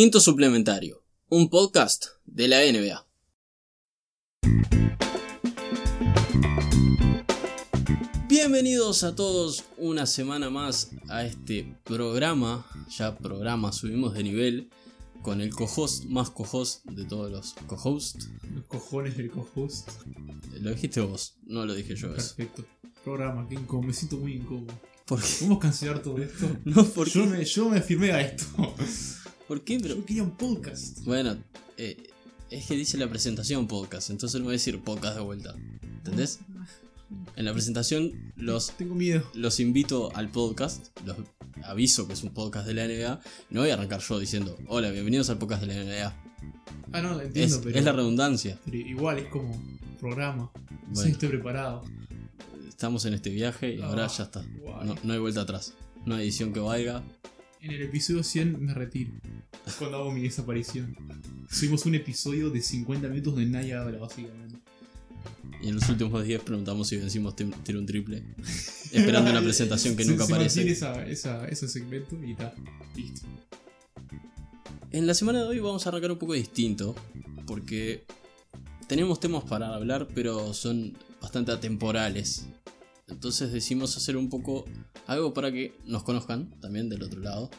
Quinto Suplementario, un podcast de la NBA. Bienvenidos a todos una semana más a este programa, ya programa, subimos de nivel, con el co-host más co-host de todos los co-hosts. Los cojones del co-host. Lo dijiste vos, no lo dije yo eso. Perfecto. Programa, que incómodo. Me siento muy incómodo. ¿Por qué? ¿Podemos cancelar todo esto? No, ¿por Yo qué? me, yo me firmé a esto. ¿Por qué? Pero, Yo quería un podcast. bueno, eh, es que dice la presentación podcast, entonces no voy a decir podcast de vuelta. ¿Entendés? En la presentación los Tengo miedo. los invito al podcast, los aviso que es un podcast de la NBA. No voy a arrancar yo diciendo, hola, bienvenidos al podcast de la NBA. Ah, no, entiendo, Es, pero, es la redundancia. pero igual es como programa. Bueno. si estoy preparado. Estamos en este viaje y ahora Ah, ya está. guay. No, no hay vuelta atrás. No hay edición que valga. En el episodio 100 me retiro. Cuando hago mi desaparición. Subimos un episodio de 50 minutos de nadie habla, básicamente. Y en los últimos días preguntamos si vencimos tiro un triple. Esperando una presentación que Se- nunca se aparece. esa, esa, ese segmento y está. Listo. En la semana de hoy vamos a arrancar un poco distinto. Porque tenemos temas para hablar, pero son bastante atemporales. Entonces decidimos hacer un poco algo para que nos conozcan también del otro lado.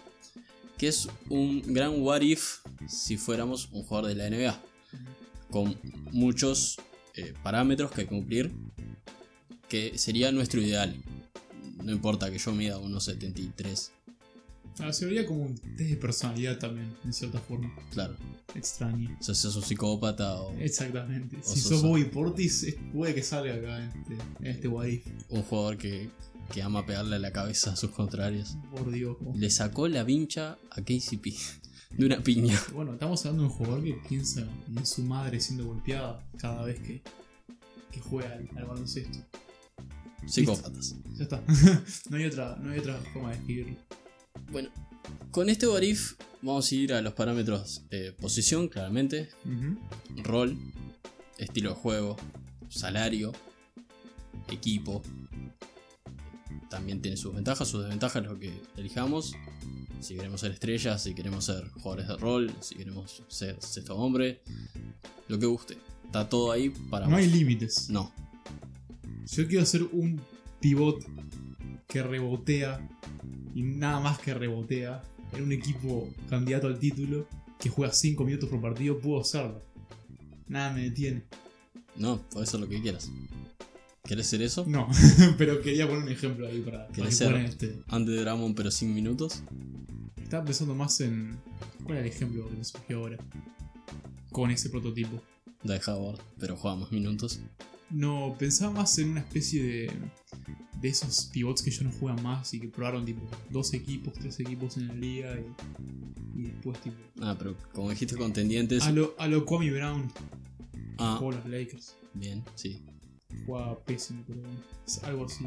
Que es un gran what if si fuéramos un jugador de la NBA. Con muchos eh, parámetros que cumplir. Que sería nuestro ideal. No importa que yo mida unos 73. Ah, se vería como un test de personalidad también, en cierta forma. Claro. Extraño. O sea, si sos un psicópata o Exactamente. O si sos- sos Bobby Portis, puede que salga acá en este, en este un jugador que, que ama pegarle a la cabeza a sus contrarios. Por Dios. oh. Le sacó la vincha a KCP de una piña. Bueno, estamos hablando de un jugador que piensa en su madre siendo golpeada cada vez que, que juega al, al baloncesto. Psicópatas. Ya está. no, hay otra, no hay otra forma de escribirlo. Bueno, con este what if vamos a ir a los parámetros eh, posición, claramente, rol, estilo de juego, salario, equipo. También tiene sus ventajas, sus desventajas, lo que elijamos. Si queremos ser estrellas, si queremos ser jugadores de rol, si queremos ser sexto hombre, lo que guste. Está todo ahí para No vos. hay límites. No, Yo quiero ser un pivot que rebotea y nada más que rebotea en un equipo candidato al título que juega 5 minutos por partido, puedo hacerlo. Nada me detiene. No, puede ser lo que quieras. ¿Querés ser eso? No, pero quería poner un ejemplo ahí para, para que ¿Querés ser este. Antes de Dramon, pero sin minutos. Estaba pensando más en. ¿Cuál era el ejemplo que me surgió ahora? Con ese prototipo. De Howard, pero juega más minutos. No, pensaba más en una especie de. de esos pivots que ya no juegan más y que probaron tipo dos equipos, tres equipos en la liga y, y después tipo. Ah, pero como dijiste contendientes. A lo, a lo Kwame Brown, Ah, jugó los Lakers. bien, sí. Jugaba pésimo, pero bueno. Es algo así.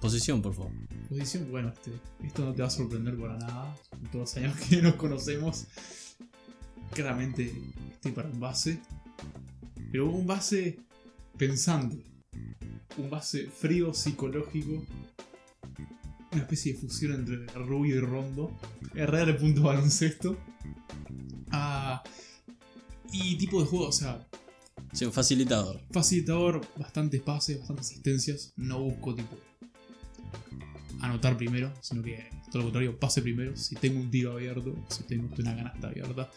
Posición, por favor. Posición, bueno, este, esto no te va a sorprender para nada. En todos los años que nos conocemos, claramente estoy para un base. Pero un base pensante. Un base frío, psicológico. Una especie de fusión entre Rubio y Rondo. RR punto baloncesto. Ah, y tipo de juego, o sea, Sí, un facilitador. facilitador, bastantes pases, bastantes asistencias. No busco tipo anotar primero, sino que todo lo contrario, pase primero. Si tengo un tiro abierto, si tengo una canasta abierta,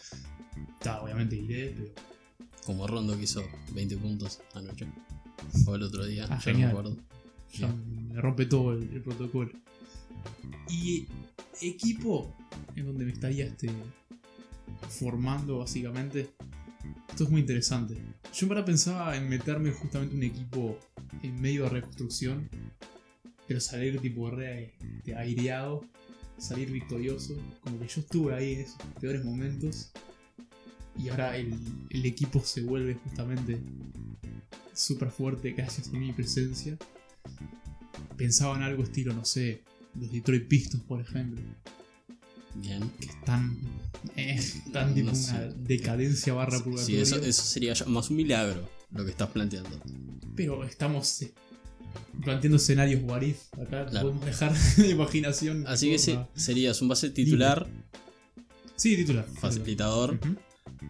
está, obviamente iré, pero Como Rondo que hizo 20 puntos anoche. O el otro día, Ah, ya no me acuerdo. ya me rompe todo el, el protocolo. Y equipo en donde me estaría este, formando básicamente. Esto es muy interesante. Yo verdad pensaba en meterme justamente un equipo en medio de reconstrucción, pero salir tipo re este, aireado, salir victorioso. Como que yo estuve ahí en esos peores momentos y ahora el, el equipo se vuelve justamente súper fuerte gracias a mi presencia. Pensaba en algo estilo, no sé, los Detroit Pistons, por ejemplo, Bien. que están, eh, están tipo No sé. una decadencia barra Sí, purgatorio. eso, eso sería más un milagro lo que estás planteando. Pero estamos eh, planteando escenarios what if. Acá Claro. podemos dejar de imaginación. Así que se- serías un base titular Sí, titular. facilitador.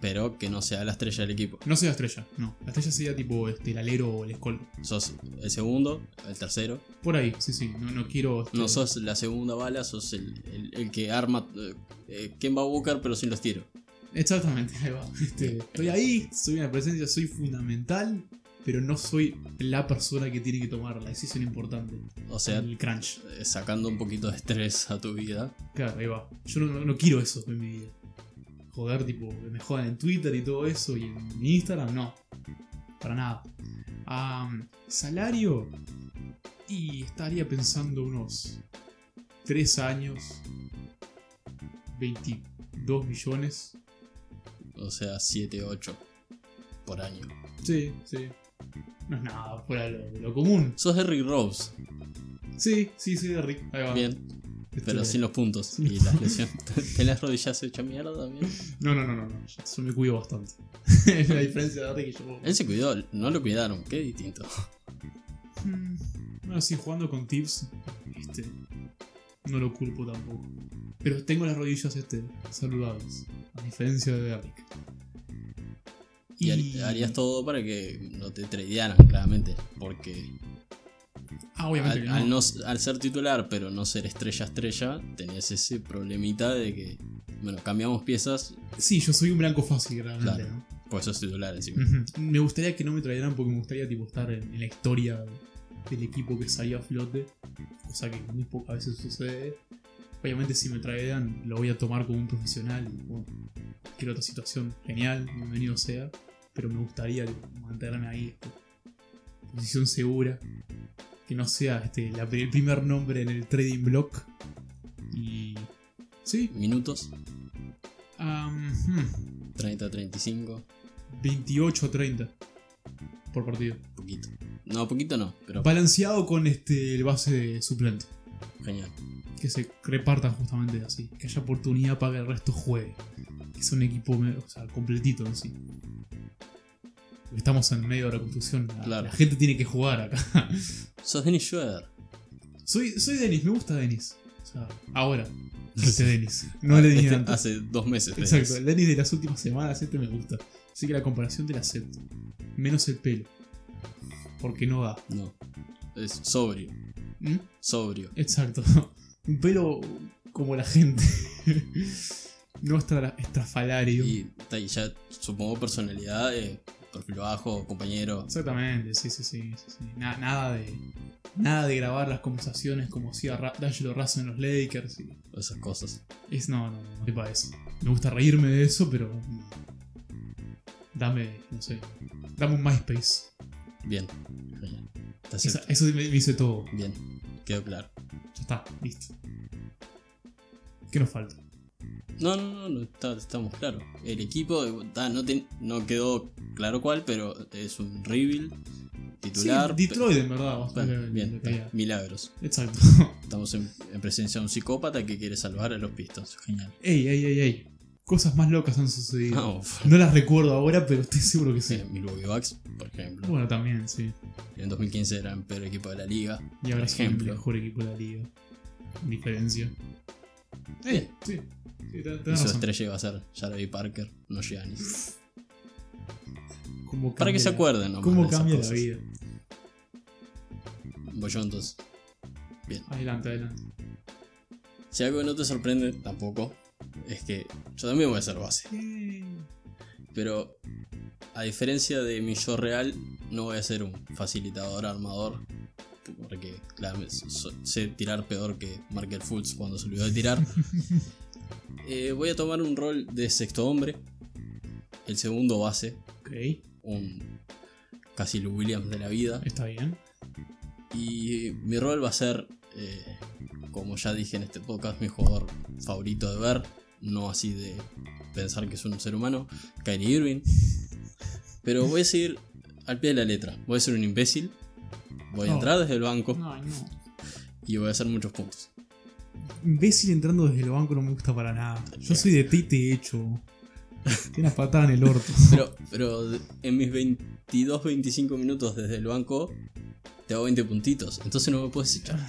Pero que no sea la estrella del equipo. No sea estrella, no. La estrella sería tipo este, el alero o el escol. Sos el segundo, el tercero. Por ahí, sí, sí. No, no quiero. este, No sos la segunda bala, sos el, el- el que arma eh, eh, Kemba Walker, pero sin los tiros. Exactamente, ahí va. Este, estoy ahí, soy una presencia, soy fundamental, pero no soy la persona que tiene que tomar la decisión importante. O sea, el crunch. eh, sacando un poquito de estrés a tu vida. Claro, ahí va. Yo no, no- no quiero eso en mi vida. Joder, tipo, me jodan en Twitter y todo eso y en Instagram, no. Para nada. Am, salario. Y estaría pensando unos 3 años. 22 millones. O sea, 7, 8 por año. Sí, sí. No es nada fuera de lo, de lo común. Sos Derrick Rose, Sí, sí, sí, de Rick. Ahí va. bien, pero sin los puntos. Y las lesiones. ¿Tenés las rodillas hechas mierda también? No, no, no, no, no. Yo me cuido bastante. la diferencia de Rick que yo. Él se cuidó, no lo cuidaron, qué distinto. Bueno, sí, jugando con tips, este, no lo culpo tampoco. Pero tengo las rodillas este, saludables, a diferencia de Derrick. Y har- harías todo para que no te tradearan, claramente. Porque Ah, obviamente al, que no. al no s- al ser titular, pero no ser estrella estrella, tenés ese problemita de que, bueno, cambiamos piezas, Sí, yo soy un blanco fácil, realmente, Claro. ¿no? pues sos titular encima. Ujú. Me gustaría que no me trajeran porque me gustaría tipo, estar en, en la historia del equipo que salía a flote, cosa que muy pocas veces sucede. Obviamente si me traedan lo voy a tomar como un profesional y bueno, cualquier otra situación, genial, bienvenido sea, pero me gustaría mantenerme ahí, posición segura, que no sea este, la- el primer nombre en el trading block. Y... Sí, Minutos, am, hmm, 30-35, 28-30 por partido. poquito. No, poquito no, pero Balanceado con este el base de suplente. genial. Que se repartan justamente así. Que haya oportunidad para que el resto juegue. Que sea un equipo o sea, completito en sí. Estamos en medio de la construcción. La, Claro. la gente tiene que jugar acá. Sos Dennis Schroeder. soy, soy Denis, me gusta Denis. O sea, ahora. Este Denis. No le dije Este antes. hace dos meses. de Exacto, el Denis de las últimas semanas, este me gusta. Así que la comparación te la acepto. Menos el pelo. Porque no da. No, es sobrio, ¿Mm? sobrio. Exacto. Un pelo como la gente. no estra- estrafalario. Y ya supongo personalidad, eh, perfil bajo, compañero. Exactamente, sí, sí, sí. sí, sí. Na- nada de. Nada de grabar las conversaciones como hacía Ra- D'Angelo Russell en los Lakers. y- Esas cosas. es, no, no, no, no para eso. Me gusta reírme de eso, pero. Dame, no sé. Dame un MySpace. Bien. Genial. Esa- eso me, me dice todo. Bien. Quedó claro. Ya está, listo. ¿Qué nos falta? No, no, no, no, está- estamos claros. El equipo eh, no, te- no quedó claro cuál, pero es un rebuild titular. sí, Detroit, en verdad. bastante bueno, bien, milagros. Exacto. Estamos en, en presencia de un psicópata que quiere salvar a los Pistons. Genial. ey, ey, ey, ey. Cosas más locas han sucedido. No, No las recuerdo ahora, pero estoy seguro que sí. sí, Milwaukee Bucks, por ejemplo. Bueno, también, sí. En 2015 eran el peor equipo de la liga. Y ahora son el mejor equipo de la liga. Diferencia. Eh, sí. Sí, Y su estrella iba a ser Jarvis Parker, no Giannis. Para que se acuerden, nomás Cómo cambia la vida. Voy yo entonces. Adelante, adelante. Si algo no te sorprende, tampoco, es que yo también voy a ser base. Pero a diferencia de mi yo real, no voy a ser un facilitador armador. Porque claro, sé tirar peor que Markel Fultz cuando se olvidó de tirar. Eh, voy a tomar un rol de sexto hombre. El segundo base. Ok, Un casi Williams de la vida. está bien. Y mi rol va a ser, eh, como ya dije en este podcast, mi jugador favorito de ver. No así de pensar que es un ser humano. Kyrie Irving. Pero voy a seguir al pie de la letra. Voy a ser un imbécil. Voy a Oh. entrar desde el banco no. y voy a hacer muchos puntos. Imbécil entrando desde el banco no me gusta para nada. Yo soy de tete hecho. Tiene una patada en el orto. Pero, pero en mis 22-25 minutos desde el banco te hago 20 puntitos. Entonces no me puedes echar.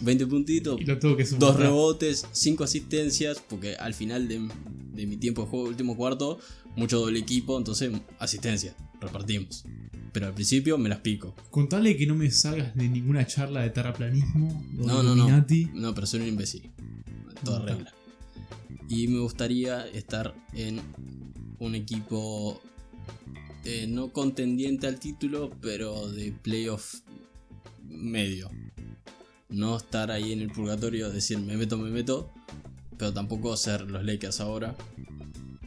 20 puntitos, Y lo tengo que dos rebotes, 5 asistencias, porque al final de, de mi tiempo de juego, último cuarto, mucho doble equipo, entonces asistencia, repartimos. Pero al principio me las pico. Contale que no me salgas de ninguna charla de terraplanismo o No, de no, no. No, pero soy un imbécil. Toda No, regla. Y me gustaría estar en un equipo eh, no contendiente al título, pero de playoff medio. No estar ahí en el purgatorio, decir me meto, me meto, pero tampoco ser los Lakers ahora.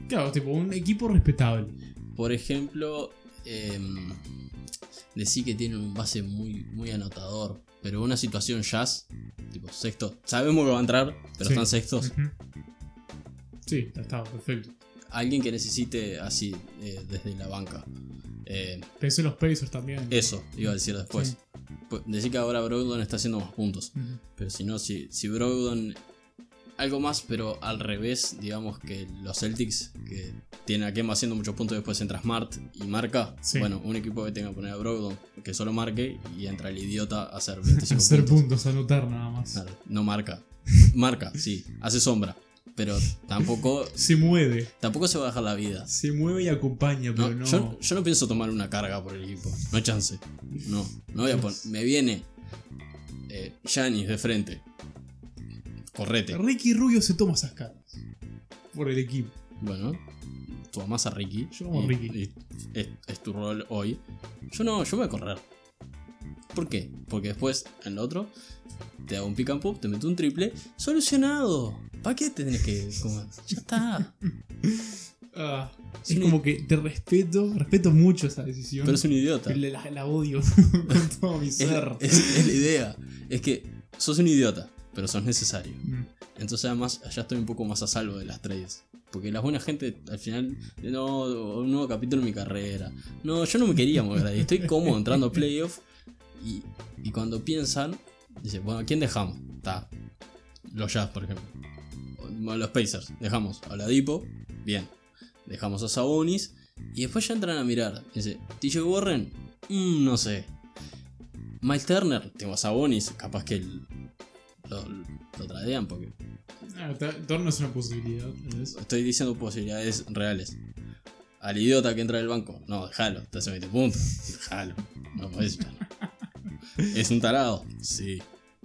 Claro, tipo, un equipo respetable. Por ejemplo, eh, decir que tienen un base muy, muy anotador, pero una situación jazz, tipo sexto, sabemos que va a entrar, pero Sí. están sextos. Ujú. Sí, está, perfecto. alguien que necesite así eh, desde la banca. Eh, Pensé en los Pacers también. eso iba a decir después. Sí. Pues, Decir que ahora Brogdon está haciendo más puntos. Pero si no, si, si Brogdon. Algo más, pero al revés, digamos que los Celtics, que tienen a Kemba haciendo muchos puntos, después entra Smart y marca. Sí. Bueno, un equipo que tenga que poner a Brogdon, que solo marque, y entra el idiota a hacer 25 Hacer puntos. puntos, anotar nada más. Claro, no marca. Marca, sí, hace sombra. Pero tampoco, Se mueve. tampoco se va a dejar la vida. Se mueve y acompaña, pero no. Yo, yo no pienso tomar una carga por el equipo. No hay chance. No, no voy a poner. Me viene eh, Giannis de frente. Correte. Ricky Rubio se toma esas cargas. Por el equipo. Bueno, tú amas a Ricky. Yo amo a Ricky. es, es tu rol hoy. Yo no, yo voy a correr. ¿Por qué? Porque después, en lo otro, te hago un pick and pop, te meto un triple. ¡Solucionado! ¿Para qué te tenés que.? ya está. Ah, es como que te respeto, respeto mucho esa decisión. Pero es un idiota. la, la- la odio con todo mi ser. es- es la idea. Es que sos un idiota, pero sos necesario. Mm. Entonces además allá estoy un poco más a salvo de las trades. Porque la buena gente al final, no, un nuevo capítulo en mi carrera. No, yo no me quería mover ahí. Estoy cómodo entrando a playoff. Y, y cuando piensan, dice, bueno, ¿quién dejamos? Está. Los Jazz, por ejemplo. O Los Pacers, dejamos a Oladipo, bien. Dejamos a Sabonis. Y después ya entran a mirar. Dice, TJ Warren, Mm, no sé. Miles Turner, tengo a Sabonis, capaz que el- lo, lo tradean porque Ah, Torno es una posibilidad. Estoy diciendo posibilidades reales. Al idiota que entra del banco, no, déjalo, te hace 20 puntos. Déjalo. No podés. Es un tarado, sí.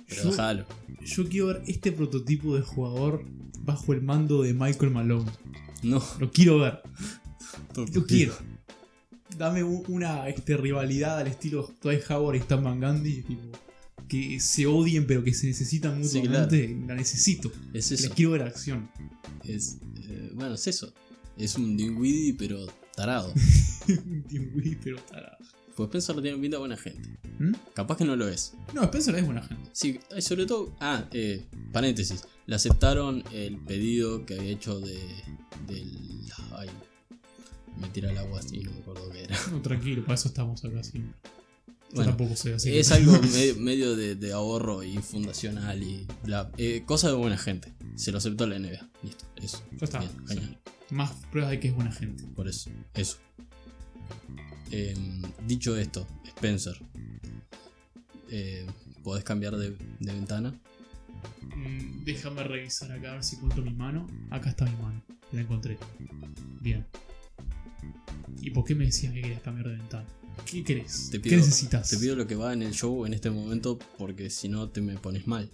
Pero Yo- déjalo. Yo quiero ver este prototipo de jugador bajo el mando de Michael Malone. No. Lo quiero ver. Lo quiero. Dame una este, rivalidad al estilo Dwight Howard y Stan Van Gundy. Tipo, que se odien pero que se necesitan Sí, mutuamente. La necesito. Es Les eso. quiero ver acción. Es, eh, bueno, es eso. Es un Dinwiddie, pero tarado. Team Willy, pero tarado. Pues Spencer tiene pinta de buena gente. ¿Mm? Capaz que no lo es. No, Spencer es buena gente. Sí, eh, sobre todo. Ah, eh, paréntesis. Le aceptaron el pedido que había hecho de. del. Ay. Me tira el agua así, no me acuerdo qué era. No, tranquilo, para eso estamos acá siempre. Yo tampoco así. que- Es algo me- medio de, de ahorro y fundacional y bla. Eh, cosa de buena gente. Se lo aceptó la NBA. Listo, eso. Ya está. Bien. Más pruebas de que es buena gente. Por eso, eso. Em, dicho esto, Spencer. eh, ¿Podés cambiar de, de ventana? Mm, déjame revisar acá a ver si encuentro mi mano. Acá está mi mano. La encontré. Bien. ¿Y por qué me decías que querías cambiar de ventana? ¿Qué querés? Te ¿Qué necesitas? Te pido lo que va en el show en este momento porque si no te me pones mal.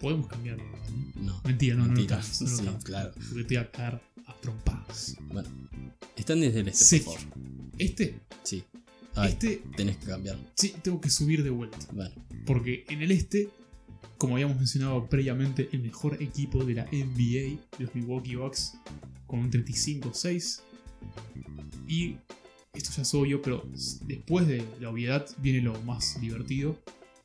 Podemos cambiarlo, ¿no? No. Mentira, no, Mentira. no lo no lo Sí, claro. Porque te voy a cagar a trompadas. Bueno. Están desde el este, Sí. por favor. Este, Sí. Ay, este, tenés que cambiar. sí, tengo que subir de vuelta. Bueno. Porque en el este, como habíamos mencionado previamente, el mejor equipo de la NBA, los Milwaukee Bucks, con un 35-6. Y esto ya es obvio, pero después de la obviedad viene lo más divertido,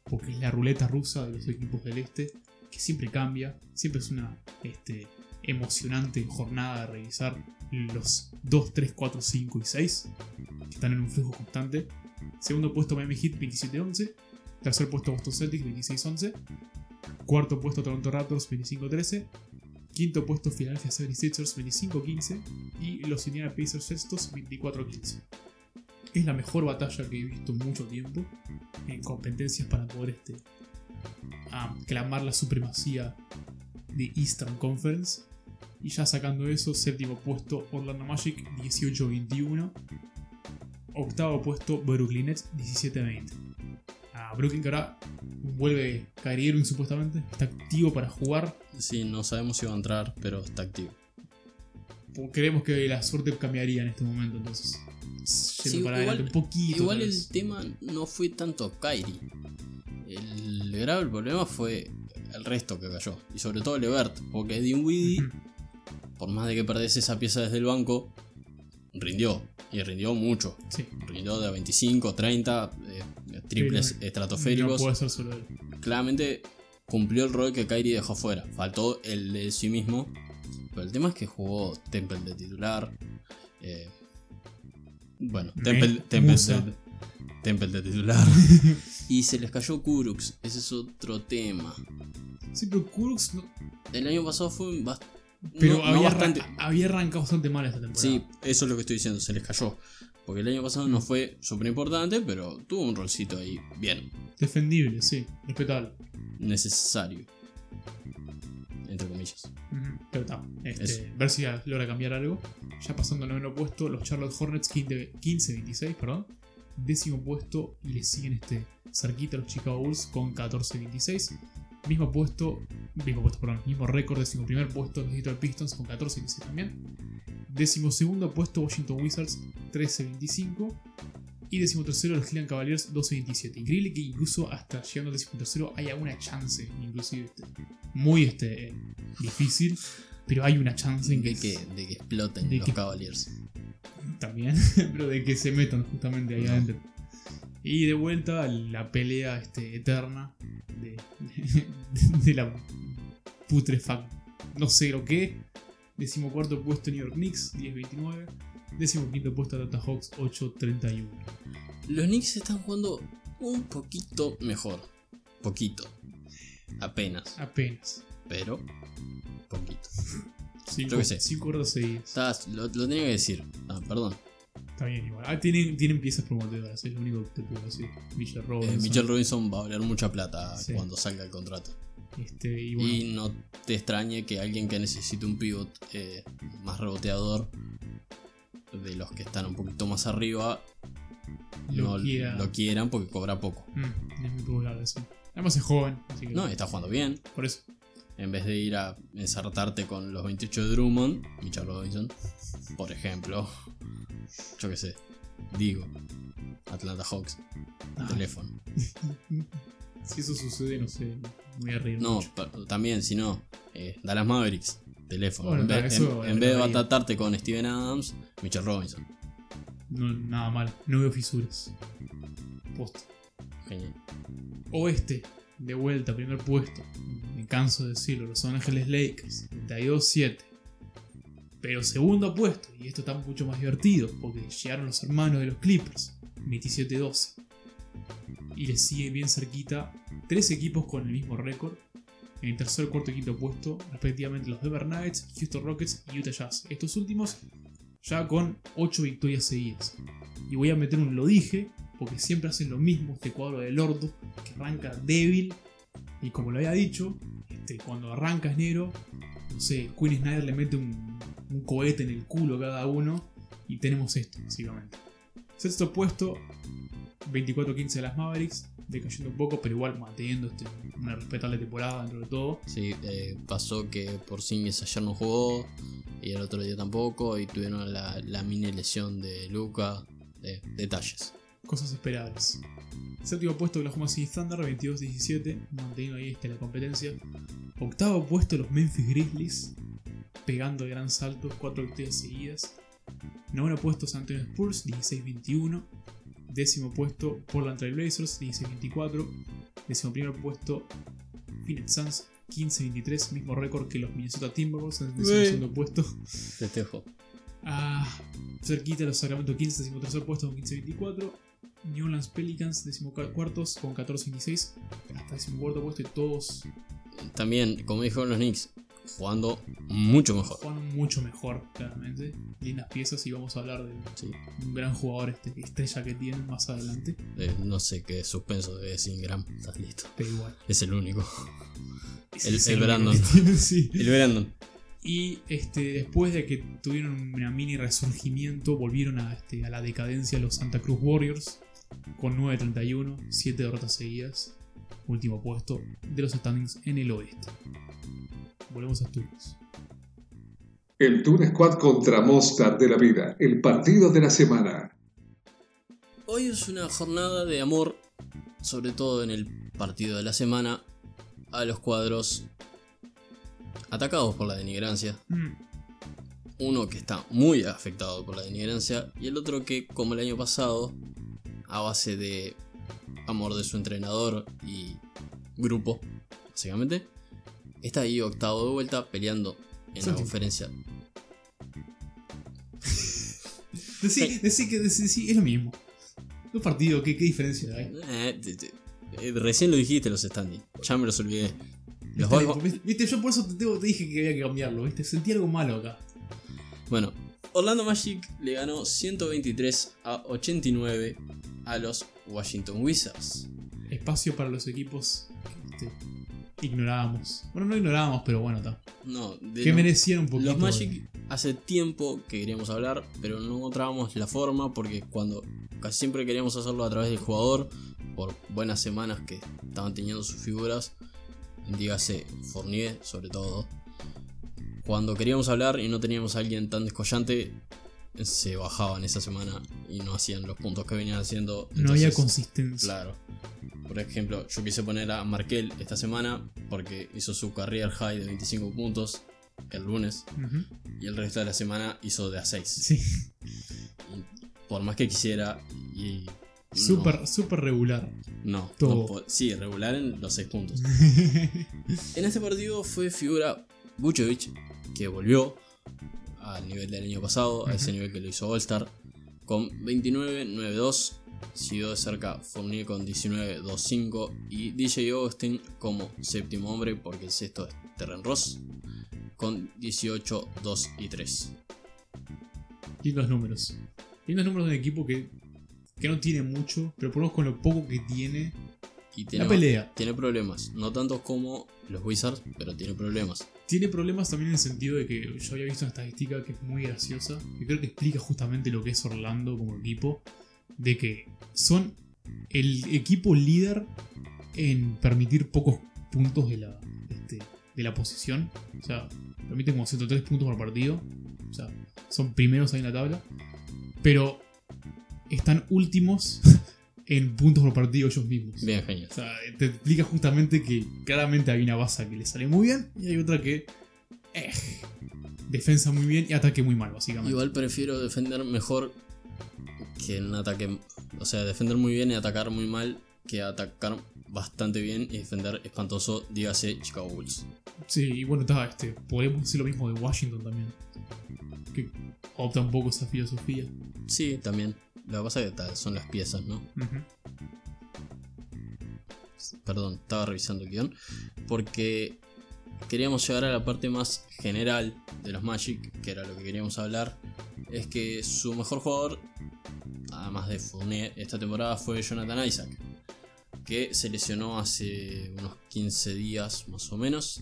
porque es la ruleta rusa de los equipos del este, que siempre cambia, siempre es una este, emocionante jornada de revisar los 2, 3, 4, 5 y 6, que están en un flujo constante. Segundo puesto Miami Heat 27-11. Tercer puesto Boston Celtics 26-11. Cuarto puesto Toronto Raptors 25-13. Quinto puesto Philadelphia 76ers 25-15. Y los Indiana Pacers sextos 24-15. Es la mejor batalla que he visto en mucho tiempo en competencias para poder este, a clamar la supremacía de Eastern Conference. Y ya sacando eso, séptimo puesto Orlando Magic 18-21. Octavo puesto Brooklyn Nets 17-20. A Brooklyn que ahora vuelve Kyrie Irving supuestamente. Está activo para jugar. Sí, no sabemos si va a entrar, pero está activo. Creemos que la suerte cambiaría en este momento, entonces. Yendo para igual, un poquito. igual el tema no fue tanto Kyrie. El grave problema fue el resto que cayó. Y sobre todo Levert. Porque Dinwiddie, por más de que perdés esa pieza desde el banco, rindió. Y rindió mucho. Sí. Rindió de 25, 30, eh, triples estratosféricos. No puede ser solo él. claramente cumplió el rol que Kyrie dejó fuera. Faltó el de sí mismo. Pero el tema es que jugó Temple de titular. eh, bueno, Temple, Temple, de, Temple de titular. y se les cayó Kuruks. Ese es otro tema. Sí, pero Kurux no- El año pasado fue bast- pero no- no había, bastante. arran- había arrancado bastante mal esta temporada. Sí, eso es lo que estoy diciendo, se les cayó. Porque el año pasado no fue súper importante, pero tuvo un rolcito ahí bien, Defendible, sí. Respetable. necesario. Entre comillas. Ujú, Pero está. Este, ver si logra cambiar algo. Ya pasando al noveno puesto, los Charlotte Hornets 15 15-26, perdón. Décimo puesto y le siguen este cerquita los Chicago Bulls con 14-26. Mismo puesto, mismo puesto, perdón, mismo récord, décimo primer puesto los Detroit Pistons con 14-26 también. Décimo segundo puesto Washington Wizards 13-25. Y décimo tercero los Cleveland Cavaliers 12-27. Increíble que incluso hasta llegando al décimo tercero hay alguna chance, inclusive este, muy este, difícil, pero hay una chance que, De que, de que exploten de los que- Cavaliers. también, pero de que se metan justamente ahí No. adentro. Y de vuelta la pelea este, eterna de, de la putrefac, no sé lo que. Decimocuarto puesto New York Knicks, 10-29. Décimo quinto puesto Atlanta Hawks, 8-31. Los Knicks están jugando un poquito mejor. Poquito. Apenas. Apenas. Pero. Poquito. Cinco, Yo qué sé. cinco horas seguidas. Estás- lo, lo tenía que decir. Ah, perdón. Está bien igual. Ah, tienen, tienen piezas promotoras, es lo único que te puedo decir. Mitchell Eh, Robinson. Michelle Robinson va a valer mucha plata Sí. cuando salga el contrato. Este, y bueno, Y no te extrañe que alguien que necesite un pivot eh, más reboteador de los que están un poquito más arriba lo no quiera. lo quieran porque cobra poco. Mm, es muy popular eso. Además es joven, así que. No, está jugando bien. Por eso. En vez de ir a ensartarte con los 28 de Drummond, Mitchell Robinson, por ejemplo, yo qué sé, digo, Atlanta Hawks, Ah, teléfono. Si eso sucede, no sé, me voy a reír. No, mucho. también, si no, eh, Dallas Mavericks, teléfono. Bueno, en, vez, eso en- en vez de batatarte con Steven Adams, Mitchell Robinson. No, nada mal. No veo fisuras. Post. Genial. Oeste, de vuelta, primer puesto. Me canso de decirlo, Los Ángeles Lakers, 32-7. Pero segundo puesto, y esto está mucho más divertido, porque llegaron los hermanos de los Clippers, 27-12. Y les sigue bien cerquita tres equipos con el mismo récord. En el tercer, cuarto y quinto puesto, respectivamente los Denver Nuggets, Houston Rockets y Utah Jazz. Estos últimos ya con 8 victorias seguidas. Y voy a meter un lo dije, porque siempre hacen lo mismo este cuadro del orto, que arranca débil. Y como lo había dicho, este, cuando arranca enero, no sé, Queen Snyder le mete un, un cohete en el culo a cada uno. Y tenemos esto, básicamente. Sexto puesto, 24-15 de las Mavericks, decayendo un poco, pero igual manteniendo este, una respetable temporada dentro de todo. Sí, eh, pasó que por ayer no jugó y el otro día tampoco y tuvieron la, la mini lesión de Luca. eh, detalles. Cosas esperables. Séptimo puesto Oklahoma City Thunder, 22-17, manteniendo ahí este, la competencia. Octavo puesto los Memphis Grizzlies, pegando gran salto, 4 victorias seguidas. Noveno puesto San Antonio Spurs, 16-21. Décimo puesto Portland Trail Blazers, 16-24. Décimo primer puesto Phoenix Suns, 15-23, mismo récord que los Minnesota Timberwolves en el décimo segundo puesto. Festejo. Ah, cerquita los Sacramento 15, decimotercer puesto con 15-24. New Orleans Pelicans, decimocuartos con 14-26. Hasta decimocuarto puesto y todos. También, como dijeron los Knicks, jugando mucho mejor. Jugando mucho mejor, claramente. Lindas piezas y vamos a hablar de Sí. un gran jugador este, estrella que tienen más adelante. Eh, no sé qué suspenso de Ingram. Estás listo. Pero igual. Es el único. El- Brandon. sí. El Brandon. Y este, después de que tuvieron una mini resurgimiento, volvieron a, este, a la decadencia los Santa Cruz Warriors con 9-31, 7 derrotas seguidas, último puesto de los standings en el oeste. Volvemos a Asturias. El Toon Squad contra Mostar de la Vida, el partido de la semana. Hoy es una jornada de amor, sobre todo en el partido de la semana, a los cuadros atacados por la denigrancia. Mm, Uno que está muy afectado por la denigrancia y el otro que, como el año pasado, a base de amor de su entrenador y grupo, básicamente, está ahí octavo de vuelta peleando en la conferencia. Decí, decí que decí- sí, es lo mismo. Dos partidos, ¿qué, qué diferencia hay? Eh, te- te- eh, recién lo dijiste los standings, ya me los olvidé. Los Viste, yo por eso te, te dije que había que cambiarlo, ¿viste? Sentí algo malo acá. Bueno, Orlando Magic le ganó 123 a 89 a los Washington Wizards. Espacio para los equipos que este, ignorábamos. Bueno, no ignorábamos, pero bueno, está. No, de Que merecían un poquito. los Magic hace tiempo que queríamos hablar, pero no encontrábamos la forma porque cuando casi siempre queríamos hacerlo a través del jugador, por buenas semanas que estaban teniendo sus figuras, dígase Fournier sobre todo. Cuando queríamos hablar y no teníamos a alguien tan descollante, se bajaban esa semana y no hacían los puntos que venían haciendo. No había consistencia. Claro. Por ejemplo, yo quise poner a Markel esta semana porque hizo su career high de 25 puntos el lunes y el resto de la semana hizo de a 6. Sí. Por más que quisiera y... no, Súper, súper regular. No, Todo. no sí, regular en los 6 puntos. En este partido fue figura Vucevic, que volvió al nivel del año pasado, a ese nivel que lo hizo All-Star, con 29-9-2. Siguió de cerca Fournier con 19-2-5 y DJ Augustin como séptimo hombre, porque el sexto es Terren Ross, con 18-2 y 3. Lindos números. Lindos números de un equipo que, que no tiene mucho, pero por lo menos con lo poco que tiene, Y tiene, la pelea. tiene problemas, no tantos como los Wizards, pero tiene problemas. Tiene problemas también en el sentido de que yo había visto una estadística que es muy graciosa, que creo que explica justamente lo que es Orlando como equipo, de que son el equipo líder en permitir pocos puntos de la, este, de la posición. O sea, permiten como 103 puntos por partido. O sea, son primeros ahí en la tabla. Pero están últimos en puntos por partido ellos mismos. Bien, genial. O sea, te explica justamente que claramente hay una base que le sale muy bien y hay otra que. eh, defensa muy bien y ataque muy mal, básicamente. Igual prefiero defender mejor que en ataque. O sea, defender muy bien y atacar muy mal que atacar bastante bien y defender espantoso, dígase Chicago Bulls. Sí, y bueno, está, este, podemos decir lo mismo de Washington también. Que opta un poco esa filosofía. Sí, también. Lo que pasa es que tal, son las piezas, ¿no? Perdón, estaba revisando el guion. Porque queríamos llegar a la parte más general de los Magic, que era lo que queríamos hablar. Es que su mejor jugador, además de Fournier, esta temporada fue Jonathan Isaac. Que se lesionó hace unos 15 días más o menos.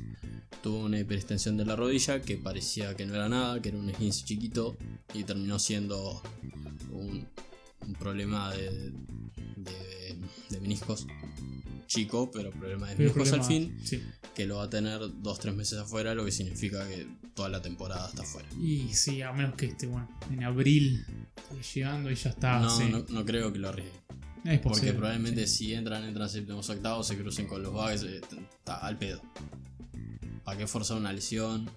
Tuvo una hiperextensión de la rodilla que parecía que no era nada, que era un esguince chiquito. Y terminó siendo un, un problema de, de, de meniscos chico, pero problema de meniscos al fin, Sí. que lo va a tener 2-3 meses afuera, lo que significa que toda la temporada está afuera. Y sí, a menos que este, bueno, en abril llegando y ya está. no, sí. no, no creo que lo arriesgue. Es Porque posible, probablemente sí. si entran, entran séptimos octavos, se crucen con los Bucks, eh, está al pedo. ¿Para qué forzar una lesión?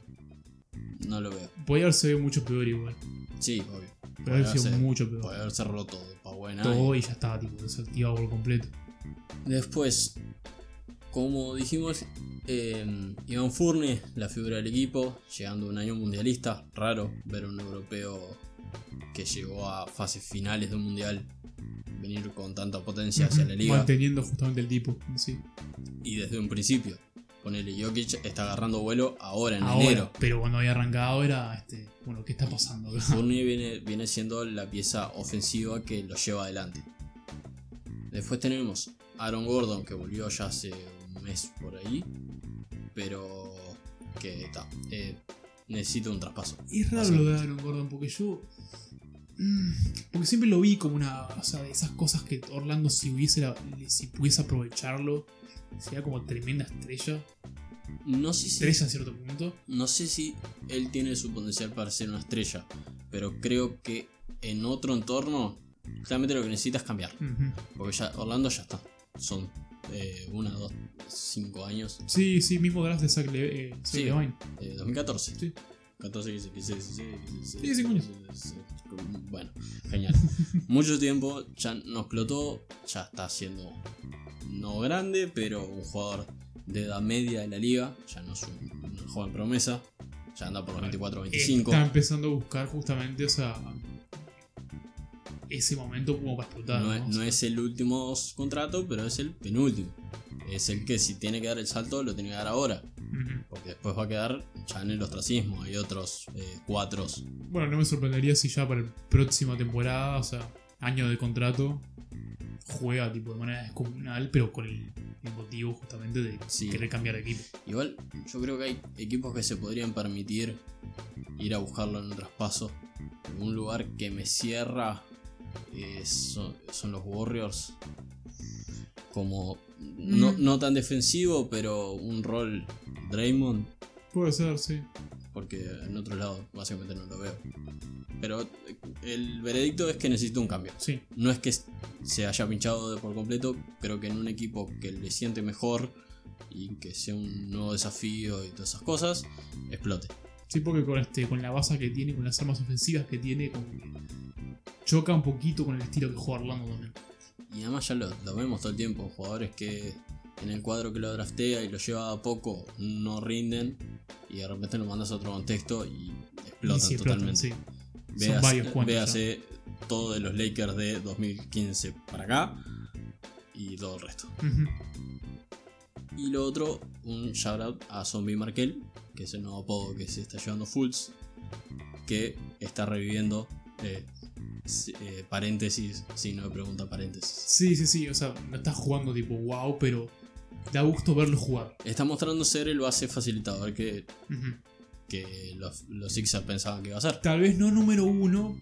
No lo veo. Podría haberse sido mucho peor igual. Sí, obvio. Podría haber sido mucho peor. Puede haberse roto de pa' buena. Todo y ya estaba tipo desactivado por completo. Después, como dijimos, eh, Iván Furni, la figura del equipo, llegando a un año mundialista, raro ver a un europeo que llegó a fases finales de un mundial venir con tanta potencia hacia la liga Manteniendo justamente el tipo sí. y desde un principio. Ponele, Jokic está agarrando vuelo ahora en Ahora, enero. pero cuando había arrancado era, este, bueno, ¿qué está pasando? Fournier viene, viene siendo la pieza ofensiva que lo lleva adelante. Después tenemos Aaron Gordon, que volvió ya hace un mes por ahí, pero que está, eh, necesita un traspaso. Es raro lo de Aaron Gordon, porque yo. mm, Porque siempre lo vi como una. O sea, de esas cosas que Orlando, si hubiese la- si pudiese aprovecharlo, sería como tremenda estrella. No sé si Estrella en cierto punto. No sé si él tiene su potencial para ser una estrella, pero creo que en otro entorno, claramente lo que necesita es cambiar. Porque ya Orlando ya está. Son eh, una, dos, cinco años. Sí, sí, mismo Zach, Le- eh, Sí. Levine. Eh, 2014. Sí. 14, 15, 16, 16, 16, Sí, cinco años. 16. Bueno, genial. Mucho tiempo, ya no explotó, ya está siendo no grande, pero un jugador de edad media de la liga. Ya no es un, un joven promesa. Ya anda por los 24, 25. Está empezando a buscar justamente, o sea. Ese momento como para explotar. No, ¿no? es, no el último contrato, pero es el penúltimo. Es el que si tiene que dar el salto, lo tiene que dar ahora. Porque después va a quedar ya en el ostracismo. Hay otros eh, cuatros. Bueno, no me sorprendería si ya para la próxima temporada, o sea, año de contrato, juega tipo de manera descomunal, pero con el, el motivo justamente de Sí. querer cambiar de equipo. Igual, yo creo que hay equipos que se podrían permitir ir a buscarlo en un traspaso. Un lugar que me cierra eh, son, son los Warriors. Como no, Mm. no tan defensivo, pero un rol Draymond. Puede ser, sí. porque en otro lado básicamente no lo veo. Pero el veredicto es que necesita un cambio. Sí, No es que se haya pinchado de por completo, creo que en un equipo que le siente mejor y que sea un nuevo desafío y todas esas cosas, explote. sí, porque con, este, con la base que tiene, con las armas ofensivas que tiene, como que choca un poquito con el estilo que juega Orlando también. Y además ya lo, lo vemos todo el tiempo, jugadores que en el cuadro que lo draftea y lo lleva a poco no rinden y de repente lo mandas a otro contexto y explotan y explotan, totalmente. sí. Son varios véase todo de los Lakers de 2015 para acá y todo el resto. Y lo otro, un shout out a Zombie Markel, que es el nuevo apodo que se está llevando Fulls, que está reviviendo eh, si- eh, paréntesis, signo de pregunta paréntesis. Sí, sí, sí, o sea, no está jugando tipo wow, pero da gusto verlo jugar. Está mostrando ser el base facilitador que, que los, los Sixers pensaban que iba a ser. Tal vez no número uno,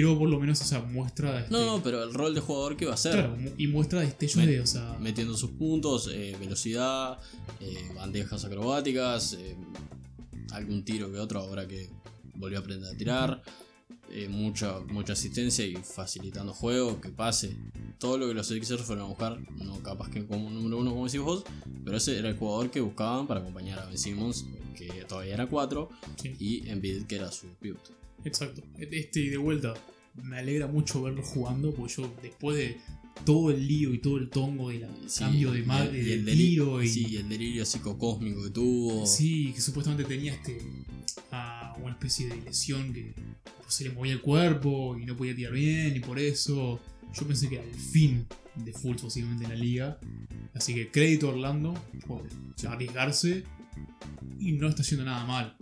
pero por lo menos, o sea, muestra. Este, No, no, pero el rol de jugador que iba a ser. Claro, y muestra destellos Me- de, o sea. metiendo sus puntos, eh, velocidad, eh, bandejas acrobáticas, eh, algún tiro que otro ahora que volvió a aprender a tirar, mucha, mucha asistencia y facilitando juego, que pase. Todo lo que los Sixers fueron a buscar, no capaz que como número uno como decís vos, pero ese era el jugador que buscaban para acompañar a Ben Simmons, que todavía era 4, sí, y Embiid que era su pivot. Exacto. Este, de vuelta, me alegra mucho verlo jugando, porque yo, después de todo el lío y todo el tongo del Sí, cambio de, y ma- el- y el deli- tiro y. sí, y el delirio psicocósmico que tuvo. Sí, que supuestamente tenía este ah, una especie de lesión que pues, se le movía el cuerpo y no podía tirar bien y por eso yo pensé que era el fin de Fultz posiblemente en la liga. Así que crédito a Orlando por arriesgarse y no está haciendo nada mal.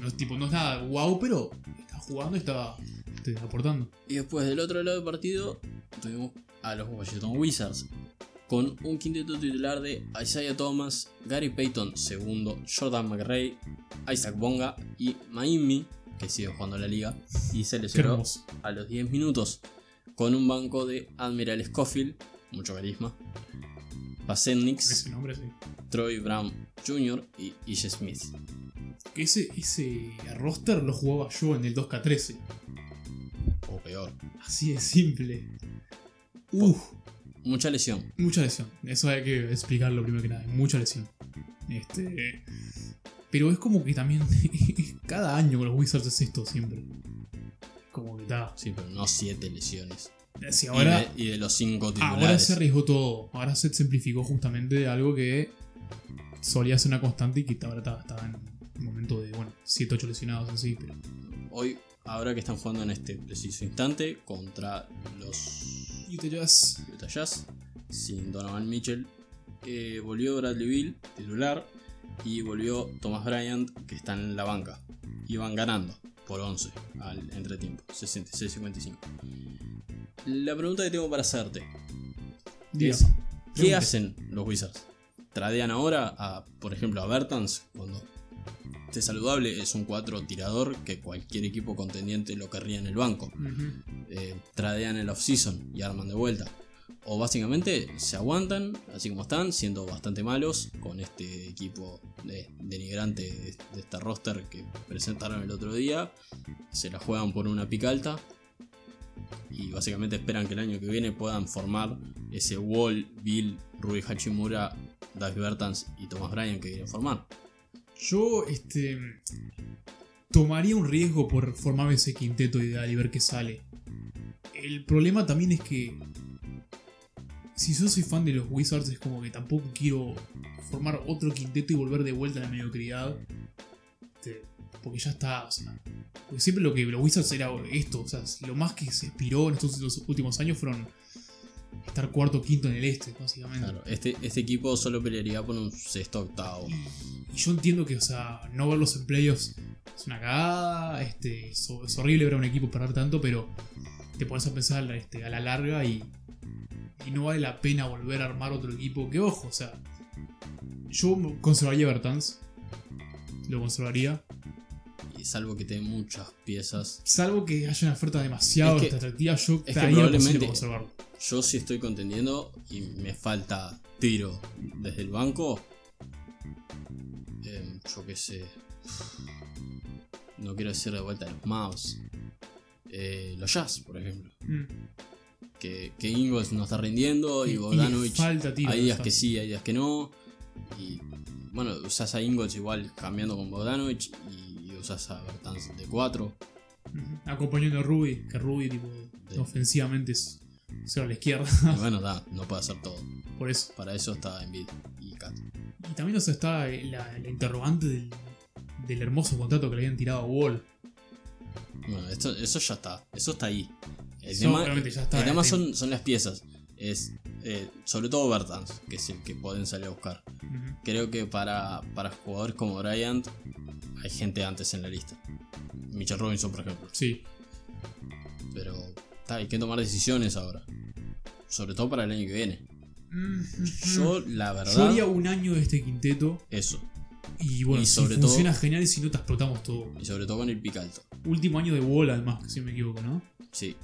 No es, tipo, no es nada wow, pero está jugando y está este, aportando. Y después del otro lado del partido tuvimos a los Washington Wizards con un quinteto titular de Isaiah Thomas, Gary Payton segundo, Jordan McRae, Isaac Bonga y Miami, que sigue jugando la liga, y se lesionó a los 10 minutos con un banco de Admiral Scofield, mucho carisma, Basen Nix, Ese nombre, sí. Troy Brown Jr. y Ish Smith. Ese, ese roster lo jugaba yo en el 2K13. O peor. Así de simple. Uf. Mucha lesión. Mucha lesión. Eso hay que explicarlo primero que nada. Mucha lesión. Este. Pero es como que también. cada año con los Wizards es esto siempre. Como que está. Sí, pero no 7 lesiones. Si Y de- y, de, los 5 titulares. Ahora se arriesgó todo. Ahora se simplificó justamente algo que solía ser una constante y que ahora estaba, estaba en un momento de, bueno, 7, 8 lesionados así. Pero Hoy, ahora que están jugando en este preciso instante contra los Utah Jazz. Utah Jazz, sin Donovan Mitchell, eh, volvió Bradley Bill, titular, y volvió Thomas Bryant, que está en la banca. Iban ganando por 11 al entretiempo, 66-55. La pregunta que tengo para hacerte Diga, es, ¿qué hacen los Wizards? ¿Tradean ahora, a, por ejemplo, a Bertans cuando esté saludable? Es un 4 tirador que cualquier equipo contendiente lo querría en el banco. Eh, tradean el off-season y arman de vuelta. O básicamente se aguantan así como están, siendo bastante malos con este equipo de- denigrante de, de este roster que presentaron el otro día. Se la juegan por una pica alta. Y básicamente esperan que el año que viene puedan formar ese Wall, Bill, Rui Hachimura, Dave Bertans y Thomas Bryan que quieren formar. Yo, este. Tomaría un riesgo por formar ese quinteto ideal y ver qué sale. El problema también es que. Si yo soy fan de los Wizards, es como que tampoco quiero formar otro quinteto y volver de vuelta a la mediocridad. Este, Porque ya está, o sea. Porque siempre lo que los Wizards era esto, o sea, lo más que se inspiró en estos últimos años fueron estar cuarto o quinto en el este, básicamente. Claro, este, este equipo solo pelearía por un sexto octavo. Y, y yo entiendo que, o sea, no verlos en playoffs es una cagada, este, es, es horrible ver a un equipo perder tanto, pero te pones a pensar este, a la larga y, y no vale la pena volver a armar otro equipo. Que ojo, o sea, yo conservaría a Bertans, lo conservaría, Y salvo que tenga muchas piezas. salvo que haya una oferta demasiado Es que- atractiva, yo que la posibilidad probablemente- conservarlo. Yo sí estoy contendiendo y me falta tiro desde el banco. Em, yo qué sé. No quiero decir de vuelta los Mavs. Eh, los Jazz, por ejemplo. Mm. Que, que Ingles no está rindiendo y, Bogdanovich. falta tiro, hay días que sí, hay días que no. Y bueno, usás a Ingles igual cambiando con Bogdanovich y usás a Bertans de 4. Ujú. Acompañando a Ruby, que Ruby tipo, De- ofensivamente es cero a la izquierda, Y bueno, da, no puede hacer todo. por eso. Para eso está Embiid y Kat. Y también o sea, está la, la interrogante del, del hermoso contrato que le habían tirado a Wall. Bueno, esto, eso ya está. Eso está ahí. El Eso tema, obviamente ya está, el tema el tema. son, son las piezas. Es eh, sobre todo Bertans, que es el que pueden salir a buscar. Creo que para, para jugadores como Bryant hay gente antes en la lista. Mitchell Robinson, por ejemplo. Sí. Pero está, hay que tomar decisiones ahora. Sobre todo para el año que viene. Yo, la Yo verdad, haría un año de este quinteto eso. Y bueno, Y si funciona genial y si no te explotamos todo. Y sobre todo con el pic alto. Último año de Wall además, si me equivoco, ¿no? Sí.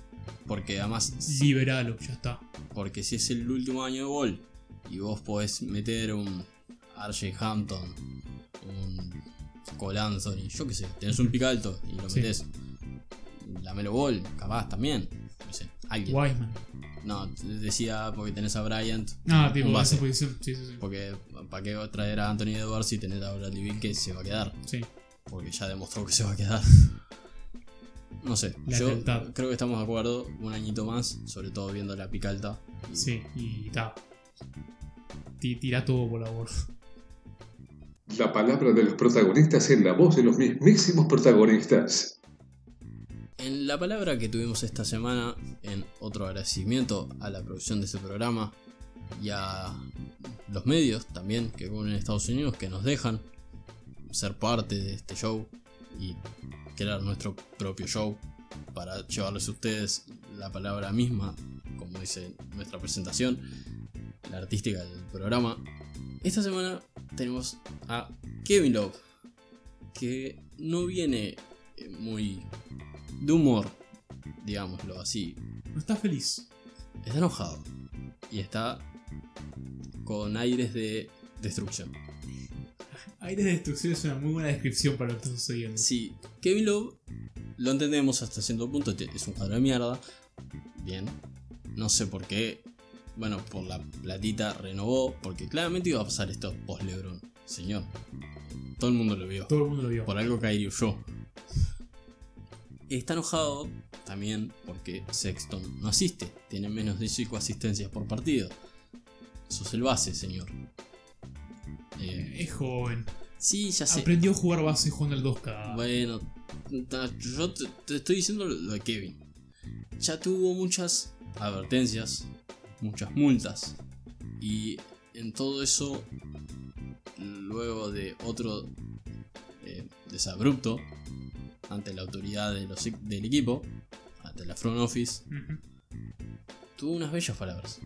Porque además Liberalo, ya está. Porque si es el último año de Ball y vos podés meter un RJ Hampton, un Cole Anthony, yo qué sé, tenés un pick alto y lo Sí. metés. La Melo Ball, capaz también. No sé, alguien. Wiseman. No, decía porque tenés a Bryant. Ah, tipo, un esa base. posición. Sí, sí, sí. Porque para qué traer a Anthony Edwards si tenés a Bradley Bill que se va a quedar. Sí. Porque ya demostró que se va a quedar. No sé, La yo creo que estamos de acuerdo. Un añito más, sobre todo viendo la pica alta. Y Sí, y está. Tira todo por la borda. La palabra de los protagonistas en la voz de los mismísimos protagonistas. En la palabra que tuvimos esta semana, en otro agradecimiento a la producción de este programa y a los medios también que cubren en Estados Unidos que nos dejan ser parte de este show y crear nuestro propio show para llevarles a ustedes la palabra misma, como dice nuestra presentación, la artística del programa. Esta semana tenemos a Kevin Love, que no viene muy de humor, digámoslo así. No está feliz. Está enojado y está con aires de destrucción. Aires de destrucción es una muy buena descripción para lo que está sucediendo. Sí, Kevin Love lo entendemos hasta cierto punto, es un cuadro de mierda. Bien, no sé por qué. Bueno, por la platita renovó, porque claramente iba a pasar esto post LeBron. Señor, todo el mundo lo vio. Todo el mundo lo vio. Por algo Kyrie huyó. Está enojado también porque Sexton no asiste. Tiene menos de 5 asistencias por partido. Eso es el base, señor. Eh, Es joven. sí, ya sé. Aprendió a jugar base jugando al 2K. Bueno, yo te, te estoy diciendo lo lo de Kevin. Ya tuvo muchas advertencias, muchas multas. Y en todo eso, luego de otro eh, desabrupto ante la autoridad de los- del equipo, ante la front office, tuvo unas bellas palabras.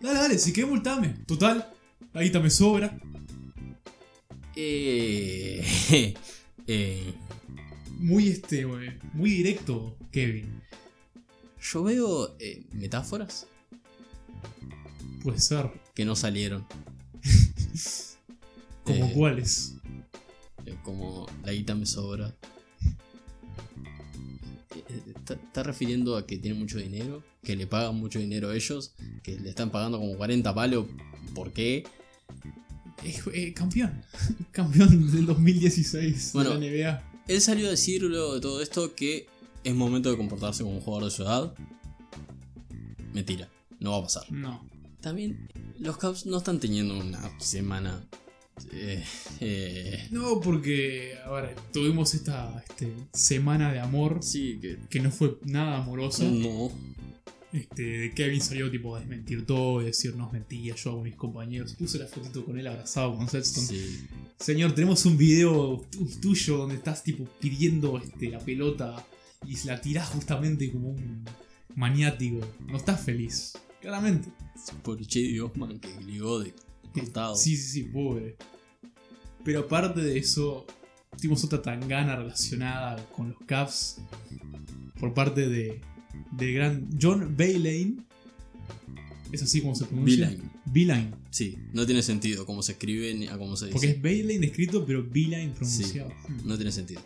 Dale, dale, si querés multame. Total, la guita me sobra. Eh, eh, Muy este, güey, muy directo, Kevin. yo veo eh, metáforas Puede ser. que no salieron. ¿Como Eh, cuáles? Eh, como la guita me sobra. Eh, eh, ¿Está, está refiriendo a que tiene mucho dinero? ¿Que le pagan mucho dinero a ellos? ¿Que le están pagando como 40 palos? ¿Por qué? Eh, eh, campeón. campeón del 2016 Bueno. de la NBA. Él salió a decir luego de todo esto que es momento de comportarse como un jugador de su edad. Mentira, no va a pasar. No. También los Cavs no están teniendo una semana... eh, eh, No, porque, a ver, tuvimos esta este, semana de amor sí, que... que no fue nada amorosa. No, Este, Kevin salió tipo a desmentir todo y decirnos mentiras. Yo hago mis compañeros. Puse la fotito con él abrazado con Sexton. sí. Señor, tenemos un video tu- tuyo donde estás tipo pidiendo este, la pelota y se la tirás justamente como un maniático. No estás feliz. Claramente. Por Che Osman que ligó de Sí, sí, sí, pobre. Pero aparte de eso, tuvimos otra tangana relacionada con los Cavs por parte de, de gran John Baylane. ¿Es así como se pronuncia? Beeline. Beeline. Sí, no tiene sentido cómo se escribe ni a cómo se dice. Porque es Baylane escrito, pero Beeline pronunciado. Hmm. No tiene sentido.